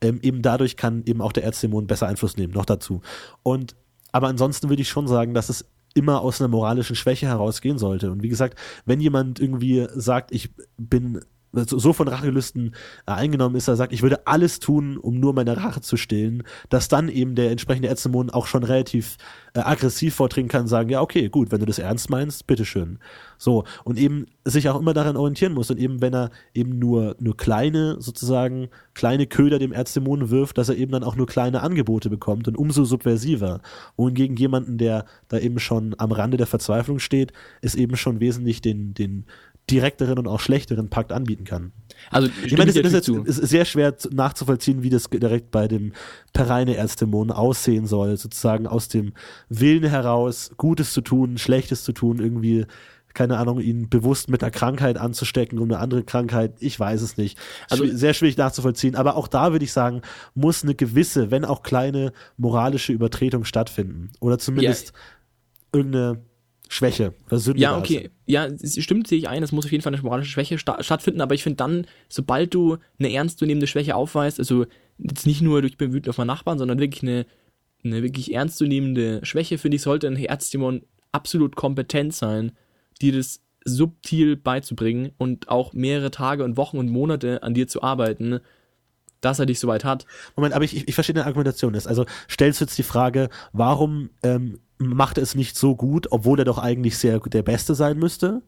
Ähm, eben dadurch kann eben auch der Erzdämon besser Einfluss nehmen, noch dazu. Und aber ansonsten würde ich schon sagen, dass es immer aus einer moralischen Schwäche herausgehen sollte. Und wie gesagt, wenn jemand irgendwie sagt, ich bin so von Rachelüsten äh, eingenommen ist, er sagt, ich würde alles tun, um nur meine Rache zu stillen, dass dann eben der entsprechende Erzämon auch schon relativ äh, aggressiv vordringen kann, sagen, ja, okay, gut, wenn du das ernst meinst, bitteschön. So, und eben sich auch immer daran orientieren muss und eben, wenn er eben nur, nur kleine, sozusagen, kleine Köder dem Erzdämonen wirft, dass er eben dann auch nur kleine Angebote bekommt und umso subversiver. Wohingegen jemanden, der da eben schon am Rande der Verzweiflung steht, ist eben schon wesentlich den, den, direkteren und auch schlechteren Pakt anbieten kann. Also ich meine, das, das ist, ist sehr schwer nachzuvollziehen, wie das direkt bei dem Pereine Erzdämon aussehen soll, sozusagen aus dem Willen heraus Gutes zu tun, Schlechtes zu tun, irgendwie keine Ahnung, ihn bewusst mit einer Krankheit anzustecken um eine andere Krankheit, ich weiß es nicht. Also sehr schwierig nachzuvollziehen, aber auch da würde ich sagen, muss eine gewisse, wenn auch kleine moralische Übertretung stattfinden oder zumindest ja. irgendeine Schwäche oder Sünde. Ja, okay. Ja, stimmt, sehe ich ein, es muss auf jeden Fall eine moralische Schwäche sta stattfinden, aber ich finde dann, sobald du eine ernstzunehmende Schwäche aufweist, also jetzt nicht nur durch bin wütend auf meinen Nachbarn, sondern wirklich eine, eine wirklich ernstzunehmende Schwäche, finde ich, sollte ein Herzdämon absolut kompetent sein, dir das subtil beizubringen und auch mehrere Tage und Wochen und Monate an dir zu arbeiten, dass er dich soweit hat. Moment, aber ich, ich verstehe deine Argumentation ist. Also stellst du jetzt die Frage, warum ähm, macht es nicht so gut, obwohl er doch eigentlich sehr der Beste sein müsste?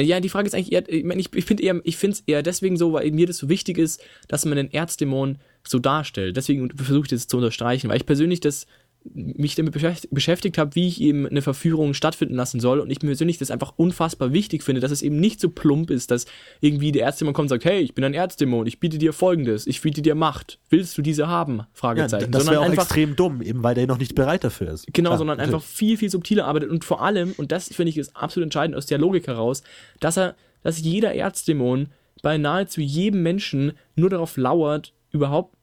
Ja, die Frage ist eigentlich eher, ich, mein, ich, ich finde eher, ich finde es eher deswegen so, weil mir das so wichtig ist, dass man den Erzdämon so darstellt. Deswegen versuche ich das zu unterstreichen, weil ich persönlich das mich damit beschäftigt habe, wie ich eben eine Verführung stattfinden lassen soll und ich mir persönlich das einfach unfassbar wichtig finde, dass es eben nicht so plump ist, dass irgendwie der Erzdämon kommt und sagt, hey, ich bin ein Erzdämon, ich biete dir folgendes, ich biete dir Macht, willst du diese haben? Fragezeichen. Ja, das wäre auch einfach, extrem dumm, eben weil der noch nicht bereit dafür ist. Genau, Klar, sondern natürlich. einfach viel, viel subtiler arbeitet und vor allem, und das finde ich ist absolut entscheidend aus der Logik heraus, dass er, dass jeder Erzdämon bei nahezu jedem Menschen nur darauf lauert, überhaupt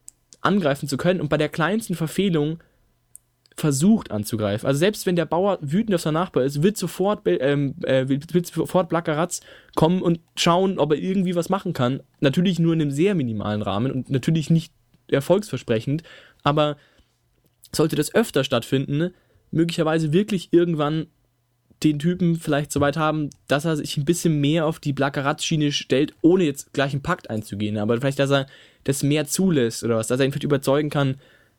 angreifen zu können und bei der kleinsten Verfehlung versucht anzugreifen. Also selbst wenn der Bauer wütend auf seinen Nachbar ist, wird sofort, ähm, äh, wird sofort Blackeratz kommen und schauen, ob er irgendwie was machen kann. Natürlich nur in einem sehr minimalen Rahmen und natürlich nicht erfolgsversprechend, aber sollte das öfter stattfinden, möglicherweise wirklich irgendwann den Typen vielleicht so weit haben, dass er sich ein bisschen mehr auf die Blackeratz-Schiene stellt, ohne jetzt gleich einen Pakt einzugehen. Aber vielleicht, dass er das mehr zulässt oder was, dass er ihn vielleicht überzeugen kann,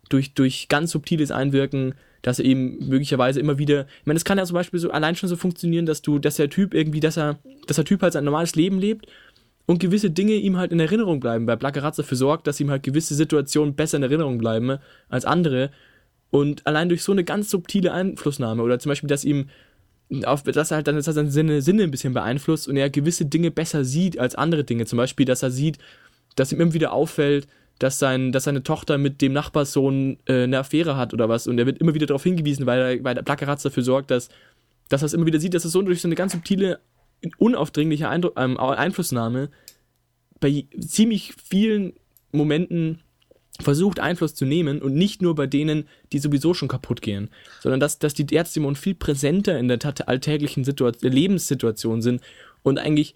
durch, durch ganz subtiles Einwirken, dass er eben möglicherweise immer wieder, ich meine, es kann ja zum Beispiel so allein schon so funktionieren, dass du, dass der Typ irgendwie, dass er, dass der Typ halt sein normales Leben lebt und gewisse Dinge ihm halt in Erinnerung bleiben, weil Blackeratz dafür sorgt, dass ihm halt gewisse Situationen besser in Erinnerung bleiben als andere und allein durch so eine ganz subtile Einflussnahme oder zum Beispiel, dass ihm auf, dass er halt dann seine Sinne, Sinne ein bisschen beeinflusst und er gewisse Dinge besser sieht als andere Dinge. Zum Beispiel, dass er sieht, dass ihm immer wieder auffällt, dass, sein, dass seine Tochter mit dem Nachbarssohn äh, eine Affäre hat oder was. Und er wird immer wieder darauf hingewiesen, weil, weil der Plackeratz dafür sorgt, dass, dass er es immer wieder sieht, dass es so durch so eine ganz subtile, unaufdringliche Eindru ähm, Einflussnahme bei ziemlich vielen Momenten versucht Einfluss zu nehmen und nicht nur bei denen, die sowieso schon kaputt gehen, sondern dass, dass die Erzdämonen viel präsenter in der alltäglichen Situation, Lebenssituation sind und eigentlich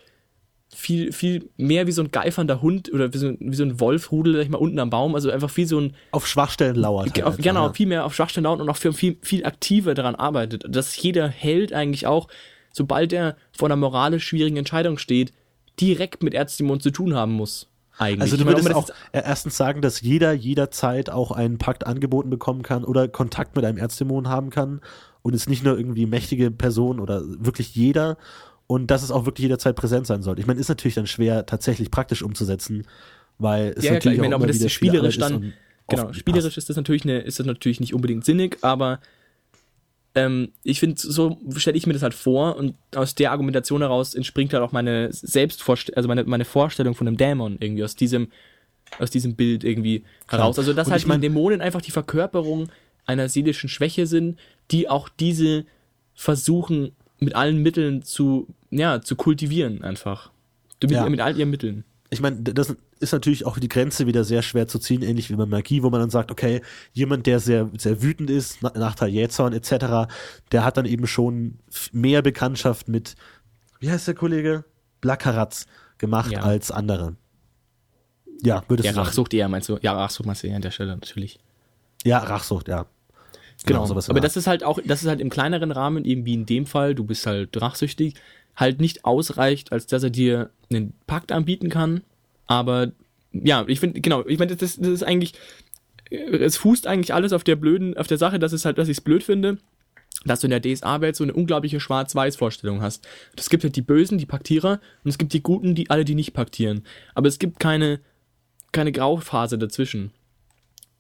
viel, viel mehr wie so ein geifernder Hund oder wie so, wie so ein Wolfrudel, sag ich mal, unten am Baum. Also einfach wie so ein. Auf Schwachstellen lauert. Halt auf, genau, ja. viel mehr auf Schwachstellen lauert und auch viel, viel aktiver daran arbeitet. Dass jeder Held eigentlich auch, sobald er vor einer moralisch schwierigen Entscheidung steht, direkt mit Erzdämonen zu tun haben muss. Eigentlich. Also du würdest auch erstens sagen, dass jeder jederzeit auch einen Pakt angeboten bekommen kann oder Kontakt mit einem Erzdämon haben kann und es nicht nur irgendwie mächtige Person oder wirklich jeder und dass es auch wirklich jederzeit präsent sein sollte. Ich meine, ist natürlich dann schwer tatsächlich praktisch umzusetzen, weil es Ja, ja, klar, natürlich ich meine, auch aber immer das ist spielerisch dann- Genau, spielerisch passt. ist das natürlich eine, ist das natürlich nicht unbedingt sinnig, aber ähm, ich finde, so stelle ich mir das halt vor und aus der Argumentation heraus entspringt halt auch meine Selbstvorstellung, also meine, meine Vorstellung von einem Dämon irgendwie aus diesem, aus diesem Bild irgendwie heraus. Also, dass Und halt ich mein- Dämonen einfach die Verkörperung einer seelischen Schwäche sind, die auch diese versuchen mit allen Mitteln zu, ja, zu kultivieren einfach. Mit, Ja. mit all ihren Mitteln. ich meine, das ist natürlich auch die Grenze wieder sehr schwer zu ziehen, ähnlich wie bei Magie, wo man dann sagt, okay, jemand, der sehr, sehr wütend ist, na- nach Taljezorn etc., der hat dann eben schon mehr Bekanntschaft mit, wie heißt der Kollege? Blackaratz gemacht Ja. als andere. Ja, würdest Ja, du sagen? Rachsucht eher, meinst du? Ja, Rachsucht meinst du eher an der Stelle, natürlich. Ja, Rachsucht, ja. Genau, sowas in aber das ist halt auch, das ist halt im kleineren Rahmen, eben wie in dem Fall, du bist halt rachsüchtig, halt nicht ausreicht, als dass er dir einen Pakt anbieten kann. Aber ja, ich finde, genau, ich meine, das, das ist eigentlich, es fußt eigentlich alles auf der blöden, auf der Sache, dass es halt, dass ich es blöd finde, dass du in der DSA-Welt so eine unglaubliche Schwarz-Weiß-Vorstellung hast. Es gibt halt die Bösen, die Paktierer, und es gibt die Guten, die alle, die nicht paktieren. Aber es gibt keine, keine Grauphase dazwischen.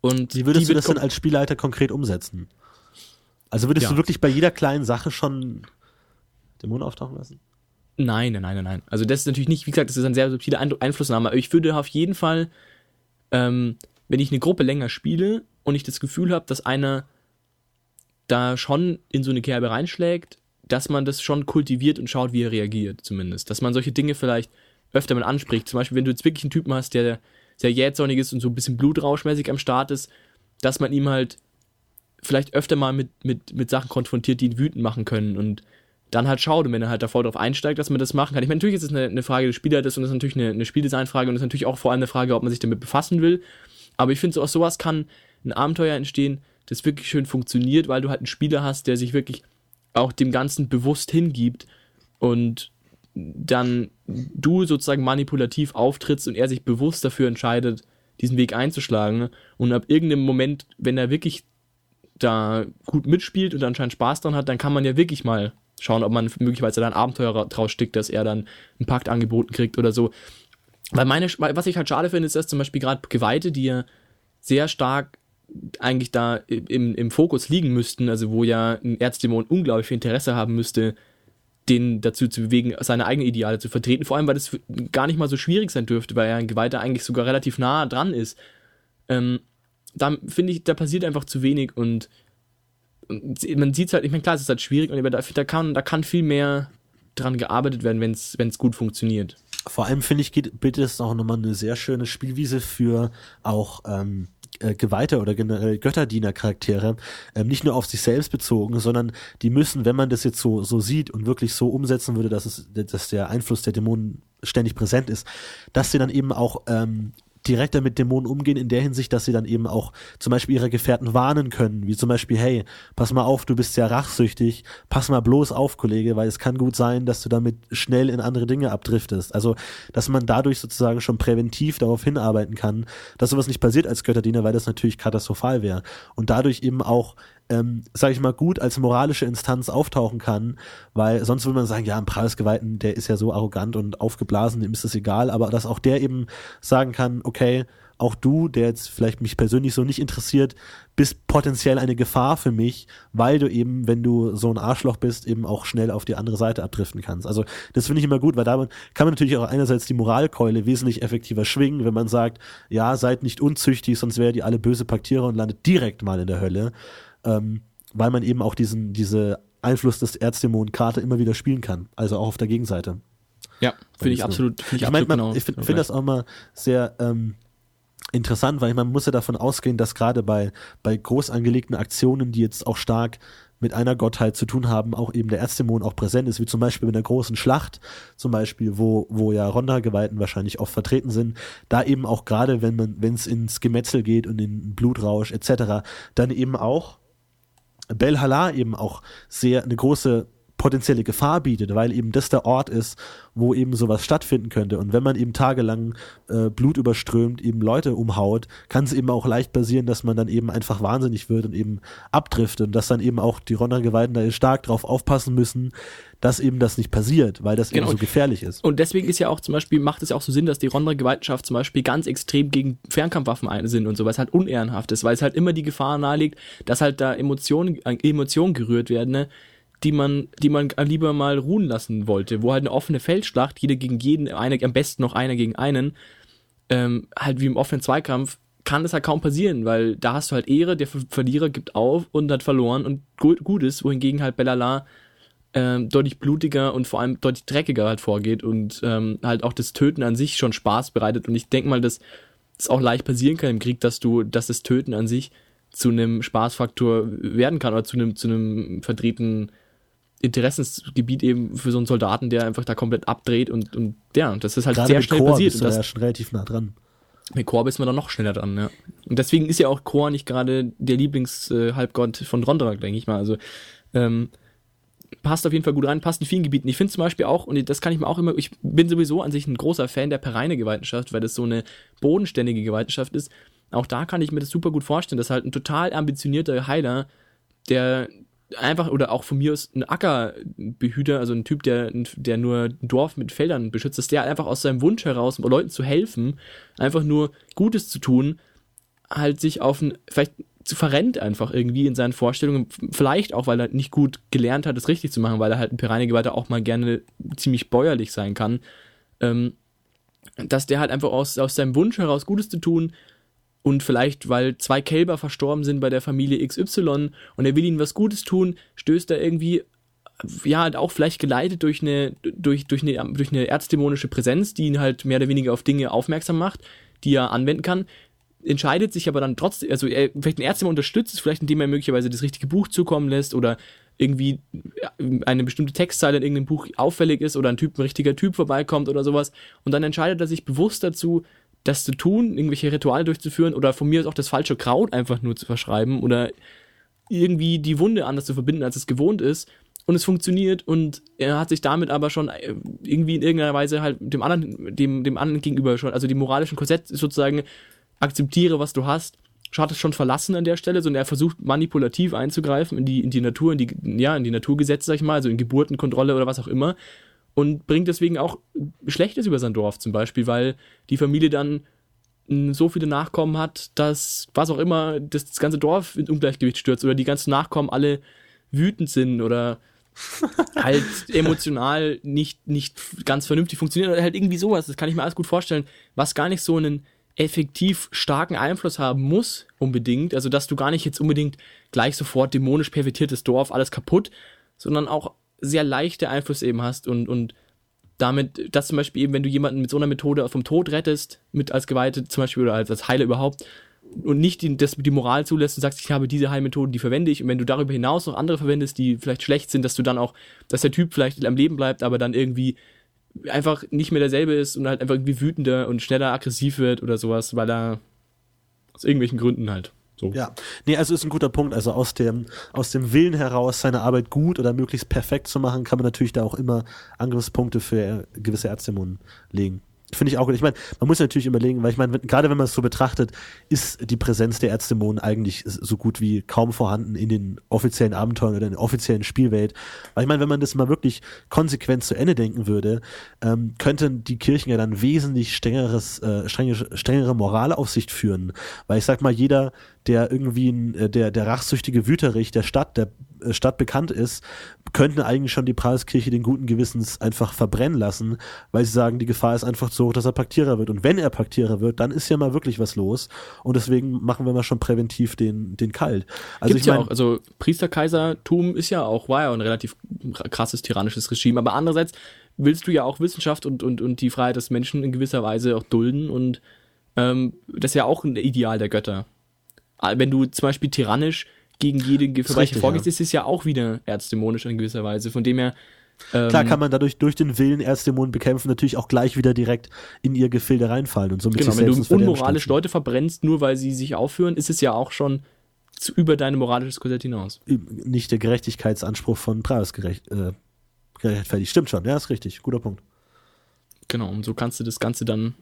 Und Wie würdest du das denn als Spielleiter konkret umsetzen? Also würdest Ja. du wirklich bei jeder kleinen Sache schon Dämonen auftauchen lassen? Nein, nein, nein, nein. Also das ist natürlich nicht, wie gesagt, das ist eine sehr subtile Ein- Einflussnahme. Aber ich würde auf jeden Fall, ähm, wenn ich eine Gruppe länger spiele und ich das Gefühl habe, dass einer da schon in so eine Kerbe reinschlägt, dass man das schon kultiviert und schaut, wie er reagiert, zumindest. Dass man solche Dinge vielleicht öfter mal anspricht. Zum Beispiel, wenn du jetzt wirklich einen Typen hast, der sehr jähzornig ist und so ein bisschen blutrauschmäßig am Start ist, dass man ihm halt vielleicht öfter mal mit, mit, mit Sachen konfrontiert, die ihn wütend machen können und dann halt schaut und wenn er halt davor drauf einsteigt, dass man das machen kann. Ich meine, natürlich ist es eine, eine Frage des Spielers und das ist natürlich eine, eine Spieldesign-Frage und das ist natürlich auch vor allem eine Frage, ob man sich damit befassen will. Aber ich finde, so aus sowas kann ein Abenteuer entstehen, das wirklich schön funktioniert, weil du halt einen Spieler hast, der sich wirklich auch dem Ganzen bewusst hingibt und dann du sozusagen manipulativ auftrittst und er sich bewusst dafür entscheidet, diesen Weg einzuschlagen und ab irgendeinem Moment, wenn er wirklich da gut mitspielt und anscheinend Spaß dran hat, dann kann man ja wirklich mal schauen, ob man möglicherweise da ein Abenteuer ra- draus stickt, dass er dann einen Pakt angeboten kriegt oder so. Weil meine, was ich halt schade finde, ist, dass zum Beispiel gerade Geweihte, die ja sehr stark eigentlich da im, im Fokus liegen müssten, also wo ja ein Erzdämon unglaublich viel Interesse haben müsste, den dazu zu bewegen, seine eigenen Ideale zu vertreten. Vor allem, weil das gar nicht mal so schwierig sein dürfte, weil ja ein Geweihter eigentlich sogar relativ nah dran ist. Ähm, da finde ich, da passiert einfach zu wenig und, und man sieht es halt, ich meine, klar, es ist halt schwierig, aber da, da, kann, da kann viel mehr dran gearbeitet werden, wenn es gut funktioniert. Vor allem finde ich, geht, bietet es auch nochmal eine sehr schöne Spielwiese für auch ähm, äh, Geweihte oder generell Götterdiener-Charaktere, ähm, nicht nur auf sich selbst bezogen, sondern die müssen, wenn man das jetzt so, so sieht und wirklich so umsetzen würde, dass, es, dass der Einfluss der Dämonen ständig präsent ist, dass sie dann eben auch ähm, direkter mit Dämonen umgehen in der Hinsicht, dass sie dann eben auch zum Beispiel ihre Gefährten warnen können, wie zum Beispiel, hey, pass mal auf, du bist ja rachsüchtig, pass mal bloß auf, Kollege, weil es kann gut sein, dass du damit schnell in andere Dinge abdriftest. Also, dass man dadurch sozusagen schon präventiv darauf hinarbeiten kann, dass sowas nicht passiert als Götterdiener, weil das natürlich katastrophal wäre. Und dadurch eben auch ähm, sage ich mal, gut als moralische Instanz auftauchen kann, weil sonst würde man sagen, ja, ein Preisgeweihten, der ist ja so arrogant und aufgeblasen, dem ist das egal, aber dass auch der eben sagen kann, okay, auch du, der jetzt vielleicht mich persönlich so nicht interessiert, bist potenziell eine Gefahr für mich, weil du eben, wenn du so ein Arschloch bist, eben auch schnell auf die andere Seite abdriften kannst. Also das finde ich immer gut, weil da kann man natürlich auch einerseits die Moralkeule wesentlich effektiver schwingen, wenn man sagt, ja, seid nicht unzüchtig, sonst wäre die alle böse Paktierer und landet direkt mal in der Hölle ähm, weil man eben auch diesen diese Einfluss des Erzdämonen-Karte immer wieder spielen kann, also auch auf der Gegenseite. Ja, finde ich so. absolut, finde ich, Ich absolut man- genau. ich finde find das auch mal sehr ähm, interessant, weil man muss ja davon ausgehen, dass gerade bei bei groß angelegten Aktionen, die jetzt auch stark mit einer Gottheit zu tun haben, auch eben der Erzdämon auch präsent ist, wie zum Beispiel in der großen Schlacht, zum Beispiel, wo, wo ja Ronda-Geweihten wahrscheinlich oft vertreten sind, da eben auch gerade, wenn man, wenn es ins Gemetzel geht und in Blutrausch etc., dann eben auch Belhala eben auch sehr eine große potenzielle Gefahr bietet, weil eben das der Ort ist, wo eben sowas stattfinden könnte. Und wenn man eben tagelang äh, Blut überströmt, eben Leute umhaut, kann es eben auch leicht passieren, dass man dann eben einfach wahnsinnig wird und eben abdriftet und dass dann eben auch die Ronda-Geweihten da stark drauf aufpassen müssen, dass eben das nicht passiert, weil das genau. eben so gefährlich ist. Und deswegen ist ja auch zum Beispiel, macht es ja auch so Sinn, dass die Ronda-Gewaltenschaft zum Beispiel ganz extrem gegen Fernkampfwaffen sind und so, weil es halt unehrenhaft ist, weil es halt immer die Gefahr naheliegt, dass halt da Emotionen, äh, Emotionen gerührt werden, ne? Die man, die man lieber mal ruhen lassen wollte, wo halt eine offene Feldschlacht, jeder gegen jeden, einer, am besten noch einer gegen einen, ähm, halt wie im offenen Zweikampf, kann das halt kaum passieren, weil da hast du halt Ehre, der Verlierer gibt auf und hat verloren und gut, gut ist, wohingegen halt Bellala ähm, deutlich blutiger und vor allem deutlich dreckiger halt vorgeht und ähm, halt auch das Töten an sich schon Spaß bereitet. Und ich denke mal, dass es auch leicht passieren kann im Krieg, dass du, dass das Töten an sich zu einem Spaßfaktor werden kann oder zu einem, zu einem verdrehten Interessensgebiet eben für so einen Soldaten, der einfach da komplett abdreht und, und ja, das ist halt Gerade sehr schnell Chor passiert. Bist und das, ja schon relativ nah dran. Mit Chor bist man dann noch schneller dran, ja. Und deswegen ist ja auch Chor nicht gerade der Lieblingshalbgott äh, von Ronderak, denke ich mal. Also ähm, passt auf jeden Fall gut rein, passt in vielen Gebieten. Ich finde zum Beispiel auch, und das kann ich mir auch immer, ich bin sowieso an sich ein großer Fan der Pereine Gewaltenschaft, weil das so eine bodenständige Gewaltenschaft ist. Auch da kann ich mir das super gut vorstellen, dass halt ein total ambitionierter Heiler, der einfach, oder auch von mir aus ein Ackerbehüter, also ein Typ, der, der nur ein Dorf mit Feldern beschützt, dass der einfach aus seinem Wunsch heraus, Leuten zu helfen, einfach nur Gutes zu tun, halt sich auf ein, vielleicht zu verrennt einfach irgendwie in seinen Vorstellungen, vielleicht auch, weil er nicht gut gelernt hat, es richtig zu machen, weil er halt ein Piranha-Geweihter auch mal gerne ziemlich bäuerlich sein kann, ähm, dass der halt einfach aus, aus seinem Wunsch heraus Gutes zu tun und vielleicht, weil zwei Kälber verstorben sind bei der Familie XY und er will ihnen was Gutes tun, stößt er irgendwie ja, halt auch vielleicht geleitet durch eine, durch, durch eine, durch eine erzdämonische Präsenz, die ihn halt mehr oder weniger auf Dinge aufmerksam macht, die er anwenden kann, entscheidet sich aber dann trotzdem, also er vielleicht ein Ärzte unterstützt, vielleicht indem er möglicherweise das richtige Buch zukommen lässt oder irgendwie eine bestimmte Textzeile in irgendeinem Buch auffällig ist oder ein Typ, ein richtiger Typ vorbeikommt oder sowas. Und dann entscheidet er sich bewusst dazu, das zu tun, irgendwelche Rituale durchzuführen oder von mir aus auch das falsche Kraut einfach nur zu verschreiben oder irgendwie die Wunde anders zu verbinden, als es gewohnt ist. Und es funktioniert und er hat sich damit aber schon äh, irgendwie in irgendeiner Weise halt dem anderen, dem, dem anderen gegenüber schon, also dem moralischen Korsett sozusagen akzeptiere, was du hast, hat es schon verlassen an der Stelle, sondern er versucht manipulativ einzugreifen in die, in die Natur, in die, ja, in die Naturgesetze, sag ich mal, also in Geburtenkontrolle oder was auch immer und bringt deswegen auch Schlechtes über sein Dorf zum Beispiel, weil die Familie dann so viele Nachkommen hat, dass was auch immer das, das ganze Dorf in Ungleichgewicht stürzt oder die ganzen Nachkommen alle wütend sind oder (laughs) halt emotional nicht, nicht ganz vernünftig funktionieren oder halt irgendwie sowas. Das kann ich mir alles gut vorstellen, was gar nicht so einen effektiv starken Einfluss haben muss, unbedingt. Also, dass du gar nicht jetzt unbedingt gleich sofort dämonisch pervertiertes Dorf, alles kaputt, sondern auch sehr leichte Einfluss eben hast und, und damit, dass zum Beispiel eben, wenn du jemanden mit so einer Methode vom Tod rettest, mit als Geweihte zum Beispiel oder als, als Heiler überhaupt, und nicht die, das, die Moral zulässt und sagst, ich habe diese Heilmethoden, die verwende ich, und wenn du darüber hinaus noch andere verwendest, die vielleicht schlecht sind, dass du dann auch, dass der Typ vielleicht am Leben bleibt, aber dann irgendwie einfach nicht mehr derselbe ist und halt einfach irgendwie wütender und schneller aggressiv wird oder sowas, weil er aus irgendwelchen Gründen halt. So. Ja, nee, also ist ein guter Punkt. Also aus dem, aus dem Willen heraus, seine Arbeit gut oder möglichst perfekt zu machen, kann man natürlich da auch immer Angriffspunkte für gewisse Ärztemunden legen. Finde ich auch gut. Ich meine, man muss natürlich überlegen, weil ich meine, gerade wenn man es so betrachtet, ist die Präsenz der Ärztemon eigentlich so gut wie kaum vorhanden in den offiziellen Abenteuern oder in der offiziellen Spielwelt. Weil ich meine, wenn man das mal wirklich konsequent zu Ende denken würde, ähm, könnten die Kirchen ja dann wesentlich strengeres, äh, strengere, strengere Moralaufsicht führen. Weil ich sag mal, jeder, der irgendwie ein, äh, der, der rachsüchtige Wüterich der Stadt, der Stadt bekannt ist, könnten eigentlich schon die Preiskirche den guten Gewissens einfach verbrennen lassen, weil sie sagen, die Gefahr ist einfach so hoch, dass er Paktierer wird. Und wenn er Paktierer wird, dann ist ja mal wirklich was los. Und deswegen machen wir mal schon präventiv den, den kalt. Also Gibt's ich mein, ja auch, also Priesterkaisertum ist ja auch, war ja ein relativ krasses tyrannisches Regime, aber andererseits willst du ja auch Wissenschaft und, und, und die Freiheit des Menschen in gewisser Weise auch dulden und ähm, das ist ja auch ein Ideal der Götter. Wenn du zum Beispiel tyrannisch gegen jede Verbrechen vorgehst, ja. ist es ja auch wieder erzdämonisch in gewisser Weise. Von dem her. Ähm, Klar kann man dadurch durch den Willen Erzdämonen bekämpfen, natürlich auch gleich wieder direkt in ihr Gefilde reinfallen und somit Genau, wenn du unmoralisch Leute verbrennst, nur weil sie sich aufführen, ist es ja auch schon über dein moralisches Korsett hinaus. Nicht der Gerechtigkeitsanspruch von Preisgerecht, äh, gerechtfertigt. Stimmt schon, ja, ist richtig. Guter Punkt. Genau, und so kannst du das Ganze dann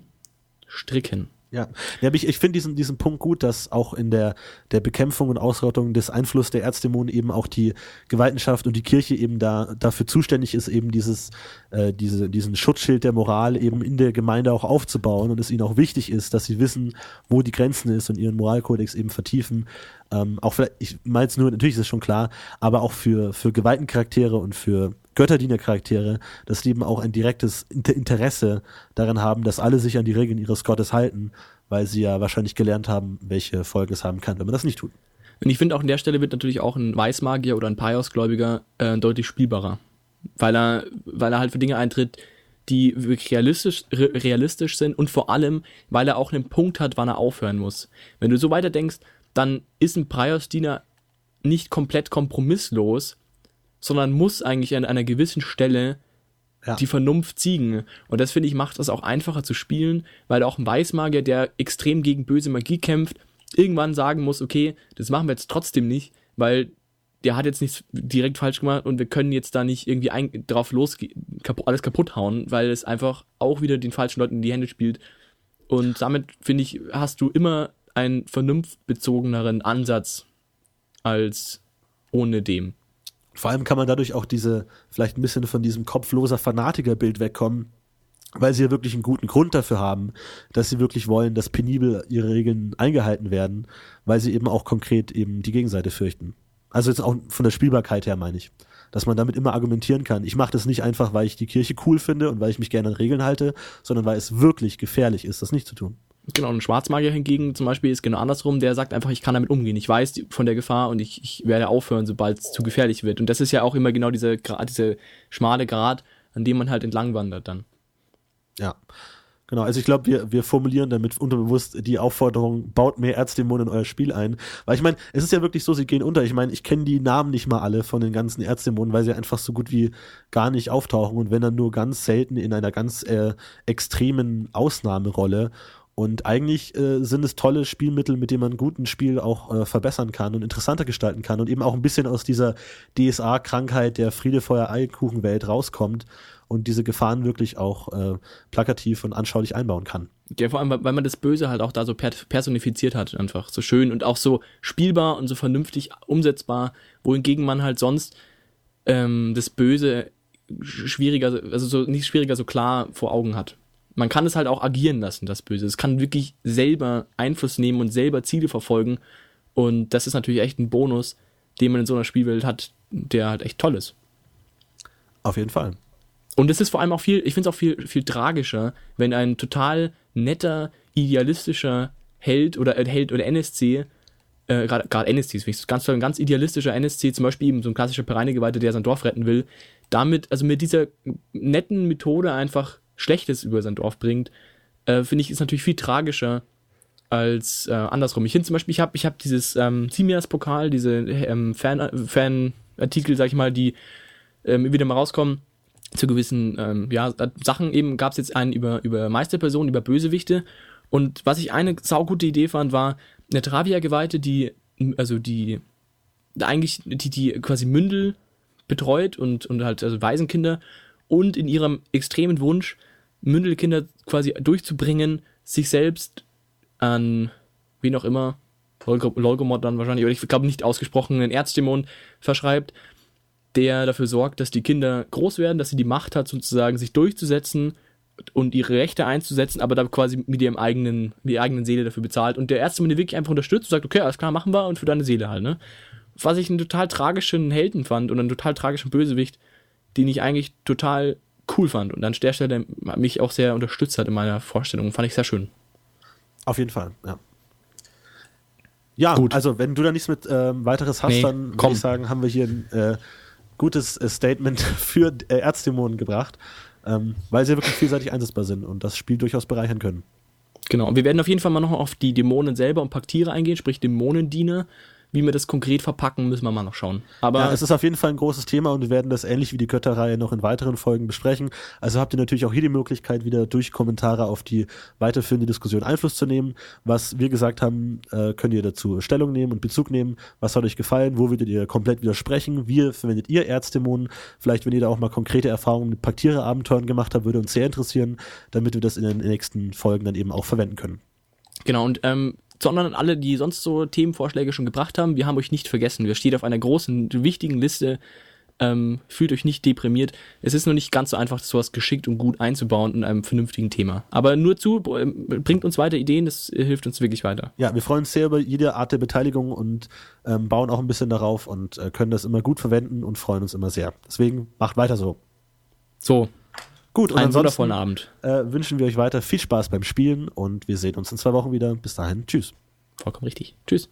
stricken. Ja, ja ich, ich finde diesen, diesen Punkt gut, dass auch in der, der Bekämpfung und Ausrottung des Einflusses der Erzdämonen eben auch die Gewaltenschaft und die Kirche eben da dafür zuständig ist, eben dieses, äh, diese, diesen Schutzschild der Moral eben in der Gemeinde auch aufzubauen und es ihnen auch wichtig ist, dass sie wissen, wo die Grenzen ist und ihren Moralkodex eben vertiefen. Ähm, auch vielleicht, ich meine es nur, natürlich ist es schon klar, aber auch für, für geweihten Charaktere und für Götterdiener-Charaktere, dass die eben auch ein direktes Interesse daran haben, dass alle sich an die Regeln ihres Gottes halten, weil sie ja wahrscheinlich gelernt haben, welche Folge es haben kann, wenn man das nicht tut. Und ich finde auch an der Stelle wird natürlich auch ein Weißmagier oder ein Paios-Gläubiger äh, deutlich spielbarer, weil er, weil er halt für Dinge eintritt, die wirklich realistisch, realistisch sind und vor allem, weil er auch einen Punkt hat, wann er aufhören muss. Wenn du so weiter denkst, dann ist ein Paios-Diener nicht komplett kompromisslos, sondern muss eigentlich an einer gewissen Stelle ja. die Vernunft ziegen. Und das finde ich macht das auch einfacher zu spielen, weil auch ein Weißmagier, der extrem gegen böse Magie kämpft, irgendwann sagen muss, okay, das machen wir jetzt trotzdem nicht, weil der hat jetzt nichts direkt falsch gemacht und wir können jetzt da nicht irgendwie ein, drauf los kaputt, alles kaputt hauen, weil es einfach auch wieder den falschen Leuten in die Hände spielt. Und damit finde ich, hast du immer einen vernunftbezogeneren Ansatz als ohne dem. Vor allem kann man dadurch auch diese, vielleicht ein bisschen von diesem kopfloser Fanatikerbild wegkommen, weil sie ja wirklich einen guten Grund dafür haben, dass sie wirklich wollen, dass penibel ihre Regeln eingehalten werden, weil sie eben auch konkret eben die Gegenseite fürchten. Also jetzt auch von der Spielbarkeit her meine ich, dass man damit immer argumentieren kann. Ich mache das nicht einfach, weil ich die Kirche cool finde und weil ich mich gerne an Regeln halte, sondern weil es wirklich gefährlich ist, das nicht zu tun. Genau, ein Schwarzmagier hingegen zum Beispiel ist genau andersrum, der sagt einfach, ich kann damit umgehen. Ich weiß von der Gefahr und ich, ich werde aufhören, sobald es zu gefährlich wird. Und das ist ja auch immer genau diese, diese schmale Grad, an dem man halt entlang wandert dann. Ja. Genau, also ich glaube, wir, wir formulieren damit unterbewusst die Aufforderung, baut mehr Erzdämonen in euer Spiel ein. Weil ich meine, es ist ja wirklich so, sie gehen unter. Ich meine, ich kenne die Namen nicht mal alle von den ganzen Erzdämonen, weil sie einfach so gut wie gar nicht auftauchen und wenn dann nur ganz selten in einer ganz äh, extremen Ausnahmerolle. Und eigentlich äh, sind es tolle Spielmittel, mit denen man gut ein Spiel auch äh, verbessern kann und interessanter gestalten kann und eben auch ein bisschen aus dieser DSA-Krankheit der Friedefeuer-Eikuchenwelt rauskommt und diese Gefahren wirklich auch äh, plakativ und anschaulich einbauen kann. Ja, vor allem, weil man das Böse halt auch da so personifiziert hat, einfach so schön und auch so spielbar und so vernünftig umsetzbar, wohingegen man halt sonst ähm, das Böse schwieriger, also so nicht schwieriger, so klar vor Augen hat man kann es halt auch agieren lassen, das Böse. Es kann wirklich selber Einfluss nehmen und selber Ziele verfolgen. Und das ist natürlich echt ein Bonus, den man in so einer Spielwelt hat, der halt echt toll ist. Auf jeden Fall. Und es ist vor allem auch viel, ich finde es auch viel, viel tragischer, wenn ein total netter, idealistischer Held oder äh, Held oder NSC, äh, gerade NSCs, ganz, ein ganz idealistischer NSC, zum Beispiel eben so ein klassischer Pereinegeweihter, der sein Dorf retten will, damit, also mit dieser netten Methode einfach Schlechtes über sein Dorf bringt, äh, finde ich, ist natürlich viel tragischer als äh, andersrum. Ich finde zum Beispiel, ich habe ich hab dieses ähm, Simias-Pokal, diese ähm, Fan-Artikel, sag ich mal, die ähm, wieder mal rauskommen zu gewissen ähm, ja, Sachen. Eben gab es jetzt einen über, über Meisterpersonen, über Bösewichte. Und was ich eine saugute Idee fand, war eine Travia-Geweihte, die, also die, eigentlich, die, die quasi Mündel betreut und, und halt also Waisenkinder und in ihrem extremen Wunsch Mündelkinder quasi durchzubringen, sich selbst an, wie noch immer, Lolgomod dann wahrscheinlich, oder ich glaube nicht ausgesprochen, einen Erzdämon verschreibt, der dafür sorgt, dass die Kinder groß werden, dass sie die Macht hat, sozusagen sich durchzusetzen und ihre Rechte einzusetzen, aber da quasi mit ihrem eigenen, mit ihrer eigenen Seele dafür bezahlt. Und der Erzdämon die wirklich einfach unterstützt und sagt, okay, alles klar, machen wir und für deine Seele halt, ne? Was ich einen total tragischen Helden fand und einen total tragischen Bösewicht, den ich eigentlich total cool fand und an der Stelle mich auch sehr unterstützt hat in meiner Vorstellung. Fand ich sehr schön. Auf jeden Fall, ja. Ja, Gut. also wenn du da nichts mit ähm, weiteres hast, nee, dann würde ich sagen, haben wir hier ein äh, gutes äh, Statement (laughs) für äh, Erzdämonen gebracht, ähm, weil sie wirklich vielseitig einsetzbar sind und das Spiel durchaus bereichern können. Genau, und wir werden auf jeden Fall mal noch auf die Dämonen selber und Paktiere eingehen, sprich Dämonendiener, Wie wir das konkret verpacken, müssen wir mal noch schauen. Aber ja, es ist auf jeden Fall ein großes Thema und wir werden das ähnlich wie die Götterreihe noch in weiteren Folgen besprechen. Also habt ihr natürlich auch hier die Möglichkeit, wieder durch Kommentare auf die weiterführende Diskussion Einfluss zu nehmen. Was wir gesagt haben, äh, könnt ihr dazu Stellung nehmen und Bezug nehmen. Was hat euch gefallen? Wo würdet ihr komplett widersprechen? Wie verwendet ihr Erzdämonen? Vielleicht, wenn ihr da auch mal konkrete Erfahrungen mit Paktierer-Abenteuern gemacht habt, würde uns sehr interessieren, damit wir das in den nächsten Folgen dann eben auch verwenden können. Genau, und ähm, sondern alle, die sonst so Themenvorschläge schon gebracht haben, wir haben euch nicht vergessen. Wir stehen auf einer großen, wichtigen Liste. Ähm, fühlt euch nicht deprimiert. Es ist nur nicht ganz so einfach, sowas geschickt und gut einzubauen in einem vernünftigen Thema. Aber nur zu, ähm, bringt uns weiter Ideen, das hilft uns wirklich weiter. Ja, wir freuen uns sehr über jede Art der Beteiligung und ähm, bauen auch ein bisschen darauf und äh, können das immer gut verwenden und freuen uns immer sehr. Deswegen macht weiter so. So. Gut, und Einen ansonsten wundervollen Abend. äh, wünschen wir euch weiter viel Spaß beim Spielen und wir sehen uns in zwei Wochen wieder. Bis dahin, tschüss. Vollkommen richtig. Tschüss.